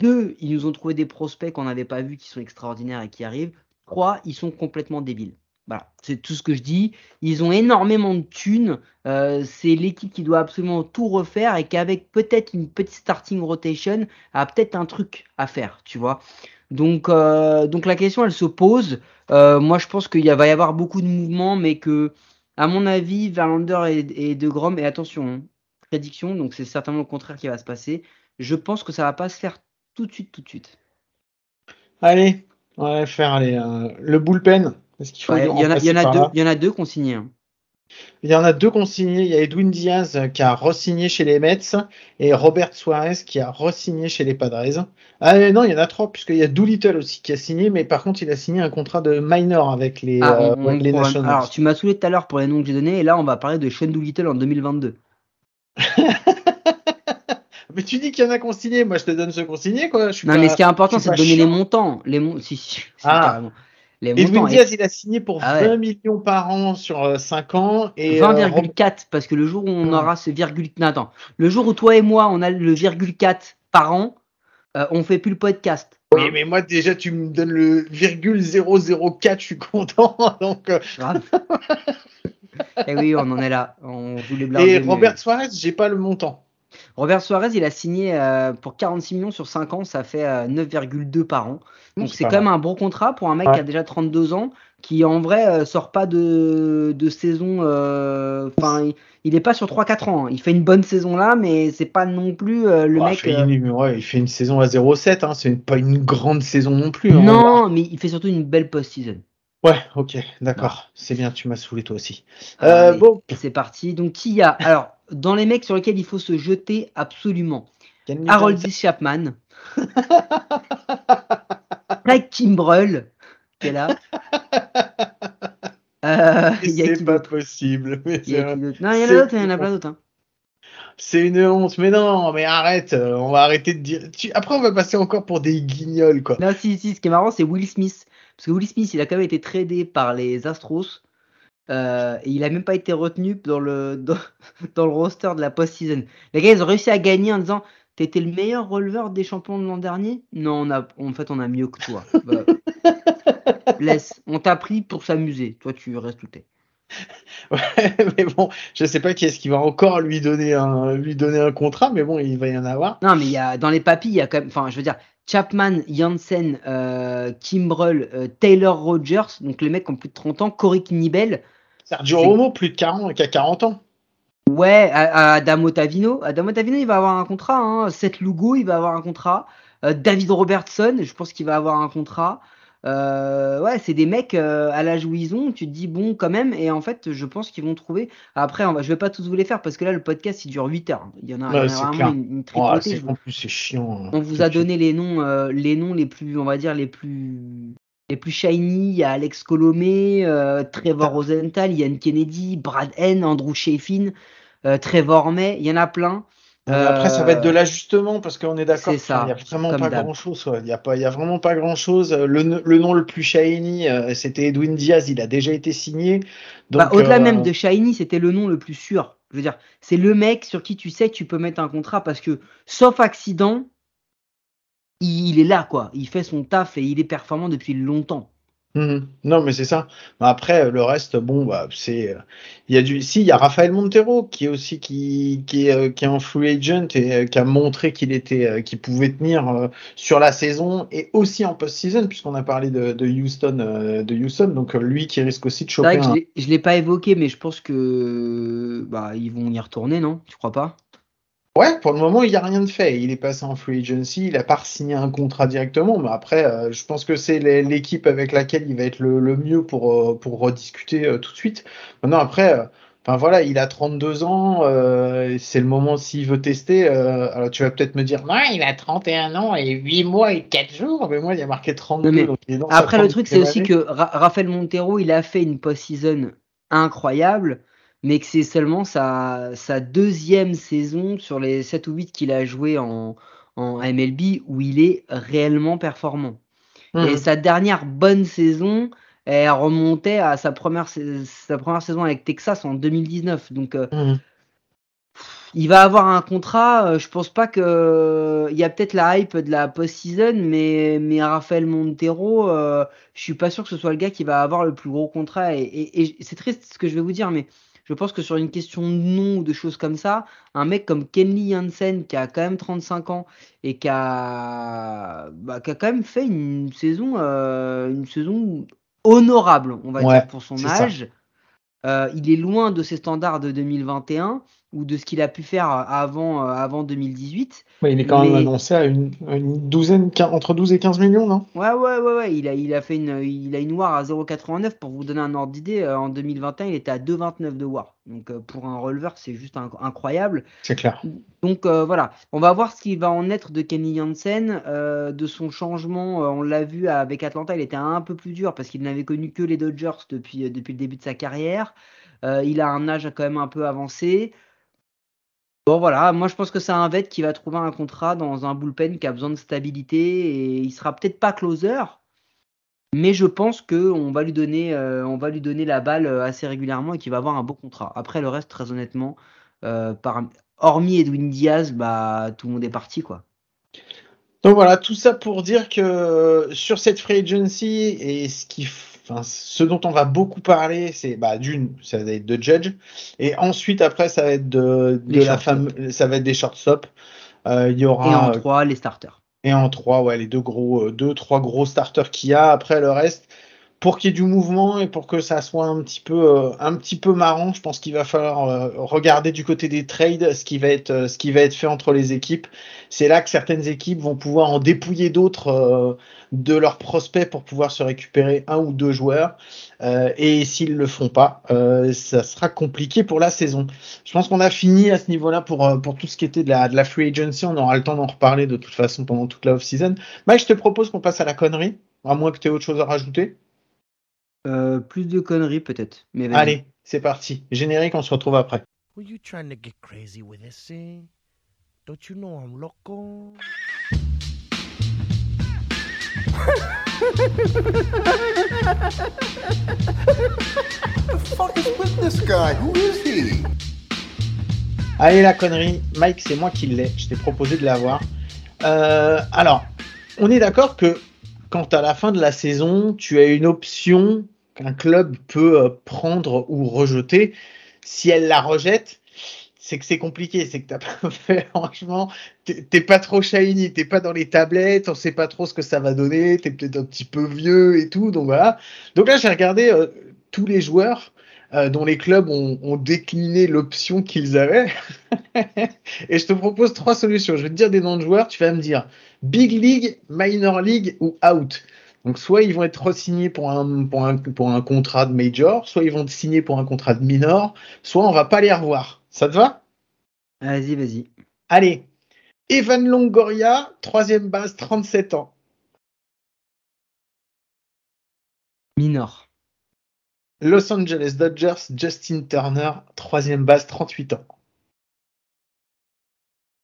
Deux, ils nous ont trouvé des prospects qu'on n'avait pas vus qui sont extraordinaires et qui arrivent. Trois, ils sont complètement débiles. Voilà, c'est tout ce que je dis. Ils ont énormément de thunes. Euh, c'est l'équipe qui doit absolument tout refaire et qu'avec peut-être une petite starting rotation, a peut-être un truc à faire, tu vois. Donc, euh, donc la question, elle se pose. moi, je pense qu'il va y avoir beaucoup de mouvements, mais que, à mon avis, Verlander et, De Grom, et attention, hein, prédiction, donc c'est certainement le contraire qui va se passer. Je pense que ça va pas se faire tout de suite, tout de suite. Allez, on va faire euh, le bullpen. Il y, en a, y, en a deux, y en a deux qu'on hein. Il y en a deux consignés. Il y a Edwin Diaz qui a re-signé chez les Mets et Robert Suarez qui a re-signé chez les Padres. Ah non, il y en a trois puisqu'il y a Doolittle aussi qui a signé, mais par contre il a signé un contrat de minor avec les, ah, euh, les Nationals. Alors tu m'as saoulé tout à l'heure pour les noms que j'ai donnés et là on va parler de Sean Doolittle en 2022. mais tu dis qu'il y en a consigné, moi je te donne ce consigné quoi. non mais ce qui est important c'est de donner les montants. Les si, si, ah. Les Edwin Diaz, il a signé pour 20 ah millions par an sur 5 euh, ans. et 20,4 euh, parce que le jour où on aura ce virgule... Non, attends. Le jour où toi et moi, on a le virgule 4 par an, euh, on fait plus le podcast. Oui, mais moi déjà, tu me donnes le virgule 004, je suis content. Donc, euh. Et eh oui, on en est là. On et Robert Suarez, j'ai pas le montant. Robert Suarez, il a signé euh, pour 46 millions sur 5 ans, ça fait 9,2 par an. Donc c'est quand même un bon contrat pour un mec qui a déjà 32 ans, qui en vrai sort pas de, de saison. Enfin, il est pas sur 3-4 ans. Hein. Il fait une bonne saison là, mais c'est pas non plus euh, le mec. Euh, il fait une saison à 0-7, hein. c'est pas une grande saison non plus. Hein. non, mais il fait surtout une belle post-season. Ouais, ok, d'accord. C'est bien, tu m'as saoulé toi aussi. Euh, bon. C'est parti. Donc, qui y a? Alors, dans les mecs sur lesquels il faut se jeter absolument Harold Chapman. Mike Kimbrell, qui est là. Euh, c'est pas possible. non, il y en a d'autres, il y en a plein d'autres. Hein. C'est une honte, mais non, mais arrête, euh, on va arrêter de dire. Après, on va passer encore pour des guignols, quoi. Non, si, si, ce qui est marrant, c'est Will Smith. Parce que Will Smith, il a quand même été tradé par les Astros. Euh, et il a même pas été retenu dans le, dans, le roster de la post-season. Les gars, ils ont réussi à gagner en disant T'étais le meilleur releveur des champions de l'an dernier? Non, on a, en fait, on a mieux que toi. Bah, laisse. On t'a pris pour s'amuser. Toi, tu restes tout est. Ouais, mais bon, je sais pas qui est-ce qui va encore lui donner un lui donner un contrat, mais bon, il va y en avoir. Non, mais il y a dans les papilles, il y a quand même, enfin, je veux dire, Chapman, Janssen, euh, Kimbrell, euh, Taylor Rogers, donc les mecs qui ont plus de 30 ans, Corey Knibel. Sergio Romo, plus de 40, qui a 40 ans. Ouais, Adamo Tavino. Adamo Tavino, il va avoir un contrat. Hein. Seth Lugo, il va avoir un contrat. Euh, David Robertson, je pense qu'il va avoir un contrat. Euh, ouais, c'est des mecs euh, à ils ont, tu te dis bon quand même, et en fait, je pense qu'ils vont trouver. Après, on va, je vais pas tous vous les faire parce que là, le podcast il dure 8 heures. Il y en a, vraiment une, tripotée. en plus, c'est chiant. Hein. On vous a donné les noms, euh, les noms les plus, on va dire les plus, les plus shiny. Il y a Alex Colomé, Trevor Rosenthal, Ian Kennedy, Brad N, Andrew Sheffin, Trevor May. Il y en a plein. Après, ça va être de euh, l'ajustement parce qu'on est d'accord. Il n'y a vraiment pas grand chose. Il n'y a, pas, y a vraiment pas grand chose. Le, nom le plus shiny, euh, c'était Edwin Diaz. Il a déjà été signé. Bah, au-delà euh, même de shiny, c'était le nom le plus sûr. Je veux dire, c'est le mec sur qui tu sais que tu peux mettre un contrat parce que, sauf accident, il est là, quoi. Il fait son taf et il est performant depuis longtemps. Mhm. Non, mais c'est ça. Après, le reste, bon, bah, c'est. Il y a du. Si, il y a Rafael Montero qui est aussi qui, qui, est, euh, qui est un free agent et euh, qui a montré qu'il était, euh, qu'il pouvait tenir sur la saison et aussi en post-season puisqu'on a parlé de, de Houston, de Houston. Donc lui qui risque aussi de choper. Un... Je l'ai pas évoqué, mais je pense que bah ils vont y retourner, non? Tu crois pas? Ouais, pour le moment, il n'y a rien de fait. Il est passé en free agency, il n'a pas signé un contrat directement, mais après, euh, je pense que c'est l'équipe avec laquelle il va être le, mieux pour, euh, pour rediscuter euh, tout de suite. Maintenant, après, Enfin voilà, il a 32 ans, c'est le moment s'il veut tester. Alors tu vas peut-être me dire, non, il a 31 ans et 8 mois et 4 jours, mais moi il a marqué 32. Mais- donc il est dans Après, le truc, c'est aussi 30e que Ra- Rafael Montero, il a fait une post-season incroyable, mais que c'est seulement sa, sa deuxième saison sur les 7 ou 8 qu'il a joué en, en MLB où il est réellement performant. année. Et sa dernière bonne saison, elle remontait à sa première, sa- première saison avec Texas en 2019. Donc, euh, Mhm. il va avoir un contrat. euh, je pense pas que. Il y a peut-être la hype de la post-season, mais, mais Rafael Montero, euh, je suis pas sûr que ce soit le gars qui va avoir le plus gros contrat. Et, et- et c'est triste ce que je vais vous dire, mais je pense que sur une question de nom ou de choses comme ça, un mec comme Kenley Jansen, qui a quand même 35 ans et qui a, bah, qui a quand même fait une saison, euh, une saison honorable, on va Ouais, dire, pour son âge. Euh, il est loin de ses standards de 2021 ou de ce qu'il a pu faire avant, euh, avant 2018. Ouais, il est quand même annoncé à une, douzaine, entre 12 et 15 millions, non? Ouais, ouais, ouais, ouais. Il a, il a fait une, il a une WAR à 0,89. Pour vous donner un ordre d'idée, euh, en 2021, il était à 2,29 de WAR. Donc euh, pour un releveur, c'est juste inc- incroyable. C'est clair. Donc euh, voilà, on va voir ce qui va en être de Kenny Jansen, euh, de son changement. euh, on l'a vu avec Atlanta, il était un peu plus dur parce qu'il n'avait connu que les Dodgers depuis, euh, depuis le début de sa carrière. Euh, il a un âge quand même un peu avancé. Bon voilà, moi je pense que c'est un vet qui va trouver un contrat dans un bullpen qui a besoin de stabilité et il sera peut-être pas closer, mais je pense que on va lui donner, euh, on va lui donner la balle euh, assez régulièrement et qu'il va avoir un beau contrat. Après le reste, très honnêtement, euh, par, hormis Edwin Diaz, bah tout le monde est parti quoi. Donc voilà, tout ça pour dire que sur cette free agency et ce qui, enfin, ce dont on va beaucoup parler, c'est bah d'une, ça va être de Judge, et ensuite après ça va être de, la femme, ça va être des shortstop. Euh, il y Et aura en 3, les starters. et en trois, ouais, les deux gros, euh, deux trois gros starters qu'il y a. Après le reste, pour qu'il y ait du mouvement et pour que ça soit un petit peu, euh, un petit peu marrant, je pense qu'il va falloir euh, regarder du côté des trades ce qui va être, euh, ce qui va être fait entre les équipes. C'est là que certaines équipes vont pouvoir en dépouiller d'autres de leurs prospects pour pouvoir se récupérer un ou deux joueurs. Et s'ils le font pas, ça sera compliqué pour la saison. Je pense qu'on a fini à ce niveau-là pour, pour tout ce qui était de la, de la free agency. On aura le temps d'en reparler de toute façon pendant toute la off-season. Mike, je te propose qu'on passe à la connerie, à moins que tu aies autre chose à rajouter. Euh, plus de conneries peut-être. Mais. Allez, c'est parti. Générique, on se retrouve après. Were you trying to get crazy with this thing? Don't you know I'm loco? fuck is with this guy? Who is he? Allez, la connerie. Mike, c'est moi qui l'ai. Je t'ai proposé de l'avoir. Euh, alors, on est d'accord que quand à la fin de la saison, tu as une option qu'un club peut euh, prendre ou rejeter. Si elle la rejette, c'est que c'est compliqué. C'est que t'as pas fait, franchement, t'es pas trop shiny, t'es pas dans les tablettes, on sait pas trop ce que ça va donner, t'es peut-être un petit peu vieux et tout. Donc voilà. Donc là, j'ai regardé euh, tous les joueurs euh, dont les clubs ont, ont décliné l'option qu'ils avaient. et je te propose trois solutions. Je vais te dire des noms de joueurs, tu vas me dire Big League, Minor League ou Out. Donc soit ils vont être signés pour un, pour, un, pour un contrat de Major, soit ils vont être signés pour un contrat de Minor, soit on va pas les revoir. Ça te va? Vas-y, vas-y. Allez. Evan Longoria, troisième base, 37 ans. Minor. Los Angeles Dodgers, Justin Turner, troisième base, 38 ans.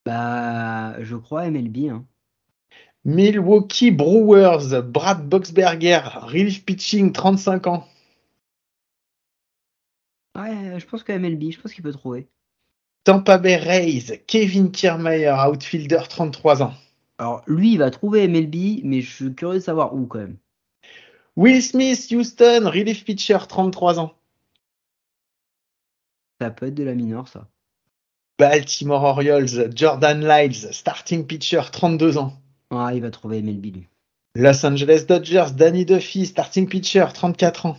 Bah, je crois MLB. Hein. Milwaukee Brewers, Brad Boxberger, relief pitching, 35 ans. Ouais, je pense que MLB, je pense qu'il peut trouver. Tampa Bay Rays, Kevin Kiermaier, outfielder, 33 ans. Alors, lui, il va trouver MLB, mais je suis curieux de savoir où quand même. Will Smith, Houston, relief pitcher, 33 ans. Ça peut être de la minor, ça. Baltimore Orioles, Jordan Lyles, starting pitcher, 32 ans. Ah, il va trouver MLB, lui. Los Angeles Dodgers, Danny Duffy, starting pitcher, 34 ans.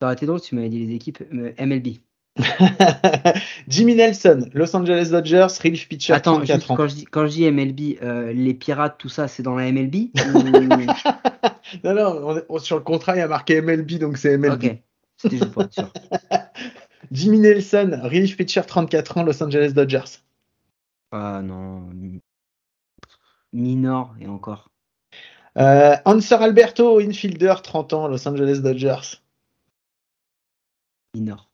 Ça aurait été drôle si tu m'avais dit les équipes euh, MLB. Jimmy Nelson, Los Angeles Dodgers, relief pitcher, Attends, 34 juste, ans. quand, je dis, quand je dis MLB, euh, les pirates, tout ça, c'est dans la MLB ou- Non, non, on- on- sur le contrat, il y a marqué MLB, donc c'est MLB. Ok. C'était juste pour être sûr. Jimmy Nelson, relief pitcher, 34 ans, Los Angeles Dodgers. Ah non. mi- Minor et encore. Euh, Hanser Alberto, infielder, 30 ans, Los Angeles Dodgers. Minor.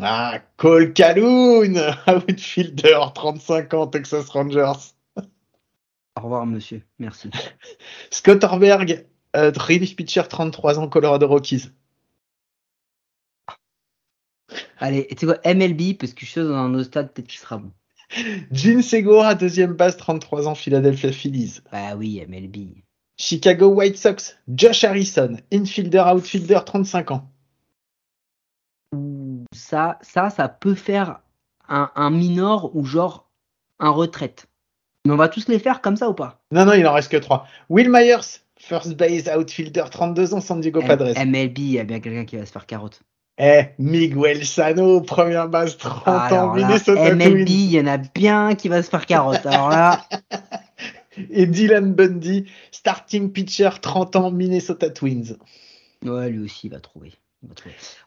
Ah, Cole Calhoun, outfielder, 35 ans, Texas Rangers. Au revoir, monsieur. Merci. Scott Orberg, euh, relief pitcher, 33 ans, Colorado Rockies. Allez, tu sais quoi, MLB, parce que je suis dans un autre stade, peut-être qu'il sera bon. Gene Segura, deuxième base, 33 ans, Philadelphia Phillies. Bah oui, MLB. Chicago White Sox, Josh Harrison, infielder, outfielder, 35 ans. Ça, ça, ça peut faire un, un minor ou genre un retraite. Mais on va tous les faire comme ça ou pas? Non, non, il en reste que 3. Will Myers, first base, outfielder, 32 ans, San Diego Padres. MLB, il y a bien quelqu'un qui va se faire carotte. Eh, Miguel Sano, première base, 30 ans, là, Minnesota MLB, il y en a bien qui va se faire carotte. Alors là, Et Dylan Bundy, starting pitcher, 30 ans, Minnesota Twins. ouais, lui aussi, il va trouver.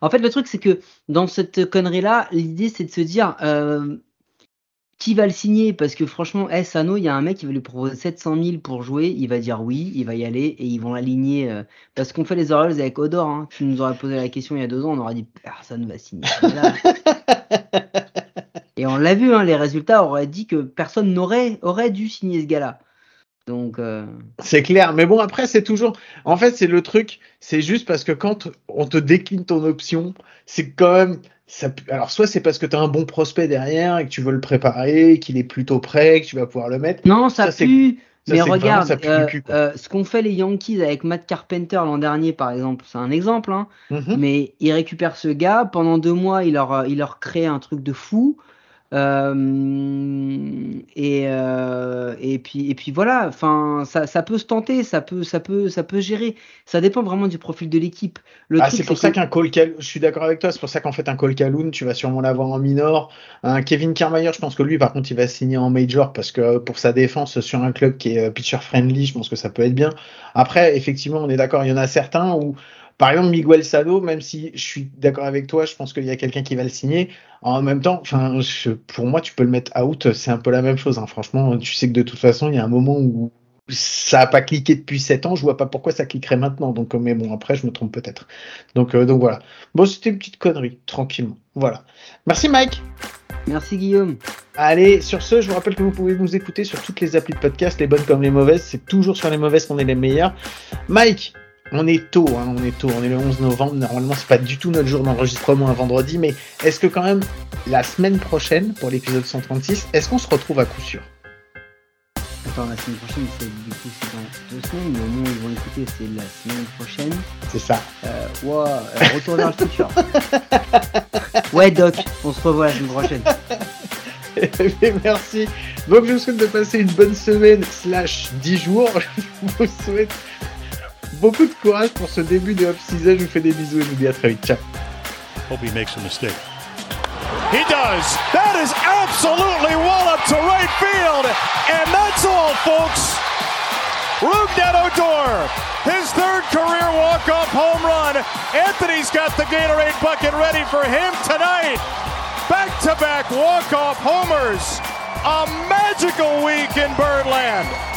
En fait, le truc, c'est que dans cette connerie-là, l'idée, c'est de se dire euh, qui va le signer? Parce que franchement, eh, Sano, il y a un mec qui va lui proposer 700 000 pour jouer. Il va dire oui, il va y aller et ils vont l'aligner. euh, parce qu'on fait les Orioles avec Odor. Hein. Tu nous aurais posé la question il y a deux ans, on aurait dit personne va signer. Et on l'a vu, hein, les résultats auraient dit que personne n'aurait aurait dû signer ce gars-là. Donc, euh, C'est clair, mais bon, après, c'est toujours. En fait, c'est le truc, c'est juste parce que quand on te décline ton option, c'est quand même. Ça... Alors, soit c'est parce que tu as un bon prospect derrière et que tu veux le préparer, qu'il est plutôt prêt, que tu vas pouvoir le mettre. non, ça, Ça, pue. ça, mais vraiment, regarde, euh, cul, euh, ce qu'ont fait les Yankees avec Matt Carpenter l'an dernier, par exemple, c'est un exemple. Hein, Mhm. mais ils récupèrent ce gars pendant deux mois, il leur, il leur crée un truc de fou. Euh, et, euh, et puis et puis voilà, enfin ça, ça peut se tenter, ça peut ça peut ça peut gérer. Ça dépend vraiment du profil de l'équipe. Ah, c'est pour ça qu'un Cole je suis d'accord avec toi, c'est pour ça qu'en fait un Cole Calhoun, tu vas sûrement l'avoir en minor. Un Kevin Kiermaier, je pense que lui, par contre, il va signer en major parce que pour sa défense sur un club qui est euh, pitcher friendly, je pense que ça peut être bien. Après, effectivement, on est d'accord, il y en a certains où, par exemple, Miguel Sano, même si je suis d'accord avec toi, je pense qu'il y a quelqu'un qui va le signer. En même temps, enfin, pour moi, tu peux le mettre out, c'est un peu la même chose. hein. Franchement, tu sais que de toute façon, il y a un moment où ça a pas cliqué depuis 7 ans, je vois pas pourquoi ça cliquerait maintenant. Donc, mais bon, après, je me trompe peut-être. Donc, euh, donc voilà. Bon, c'était une petite connerie, tranquillement. Voilà. Merci Mike. Merci Guillaume. Allez, sur ce, je vous rappelle que vous pouvez nous écouter sur toutes les applis de podcast, les bonnes comme les mauvaises. C'est toujours sur les mauvaises qu'on est les meilleurs. Mike, on est tôt, hein, on est tôt, on est le 11 novembre. Normalement, c'est pas du tout notre jour d'enregistrement un vendredi, mais est-ce que quand même la semaine prochaine, pour l'épisode 136, est-ce qu'on se retrouve à coup sûr? Attends, la semaine prochaine, c'est du coup c'est dans deux semaines, mais au moment où ils vont écouter, c'est la semaine prochaine. C'est ça. Euh, wow, euh, retour vers le futur. ouais Doc, on se revoit la semaine prochaine. Merci. Donc, je vous souhaite de passer une bonne semaine slash 10 jours. Je vous souhaite beaucoup de courage pour ce début de off-season. Je vous fais des bisous et je vous dis à très vite. Ciao. Hope he makes a mistake. He does. That is absolutely well up to right field. And that's all, folks. Rougned Odor, his third career walk-off home run. Anthony's got the Gatorade bucket ready for him tonight. Back-to-back walk-off homers. A magical week in Birdland.